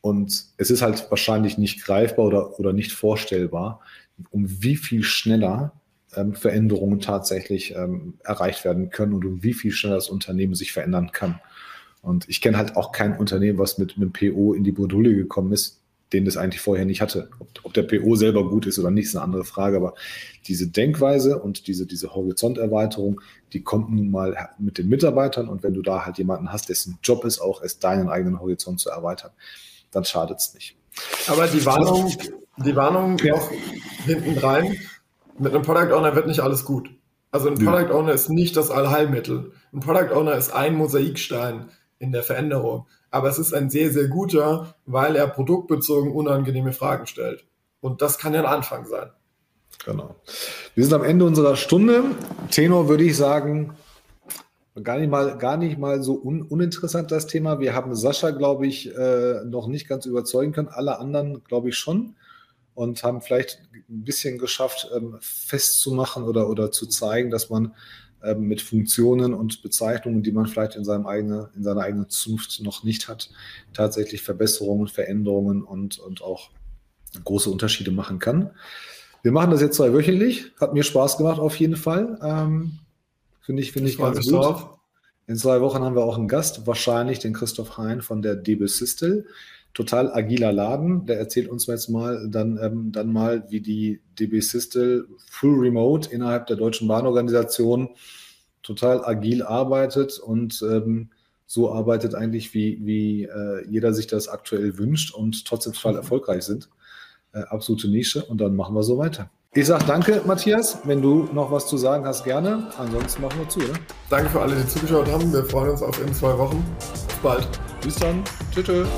Und es ist halt wahrscheinlich nicht greifbar oder, oder nicht vorstellbar, um wie viel schneller ähm, Veränderungen tatsächlich ähm, erreicht werden können und um wie viel schneller das Unternehmen sich verändern kann. Und ich kenne halt auch kein Unternehmen, was mit einem PO in die Bredouille gekommen ist, den das eigentlich vorher nicht hatte. Ob, ob, der PO selber gut ist oder nicht, ist eine andere Frage. Aber diese Denkweise und diese, diese Horizonterweiterung, die kommt nun mal mit den Mitarbeitern. Und wenn du da halt jemanden hast, dessen Job ist auch, es deinen eigenen Horizont zu erweitern, dann schadet es nicht. Aber die Warnung, die Warnung ja. noch hinten rein, mit einem Product Owner wird nicht alles gut. Also ein Product Owner ist nicht das Allheilmittel. Ein Product Owner ist ein Mosaikstein in der Veränderung. Aber es ist ein sehr, sehr guter, weil er produktbezogen unangenehme Fragen stellt. Und das kann ja ein Anfang sein. Genau. Wir sind am Ende unserer Stunde. Tenor würde ich sagen, Gar nicht mal, gar nicht mal so un, uninteressant das Thema. Wir haben Sascha, glaube ich, äh, noch nicht ganz überzeugen können. Alle anderen, glaube ich, schon. Und haben vielleicht ein bisschen geschafft, ähm, festzumachen oder, oder zu zeigen, dass man mit Funktionen und Bezeichnungen, die man vielleicht in, seinem eigene, in seiner eigenen Zunft noch nicht hat, tatsächlich Verbesserungen, Veränderungen und, und auch große Unterschiede machen kann. Wir machen das jetzt zweiwöchentlich. Hat mir Spaß gemacht auf jeden Fall. Ähm, Finde ich, finde ich, ganz gut. Drauf. In zwei Wochen haben wir auch einen Gast, wahrscheinlich den Christoph Hein von der DB Systel. Total agiler Laden. Der erzählt uns jetzt mal dann, ähm, dann mal, wie die DB Systel Full Remote innerhalb der Deutschen Bahnorganisation total agil arbeitet und ähm, so arbeitet eigentlich, wie, wie äh, jeder sich das aktuell wünscht und trotzdem total erfolgreich sind. Äh, absolute Nische und dann machen wir so weiter. Ich sage danke, Matthias. Wenn du noch was zu sagen hast, gerne. Ansonsten machen wir zu, oder? Danke für alle, die zugeschaut haben. Wir freuen uns auf in zwei Wochen. Bis bald. Bis dann. Tschüss.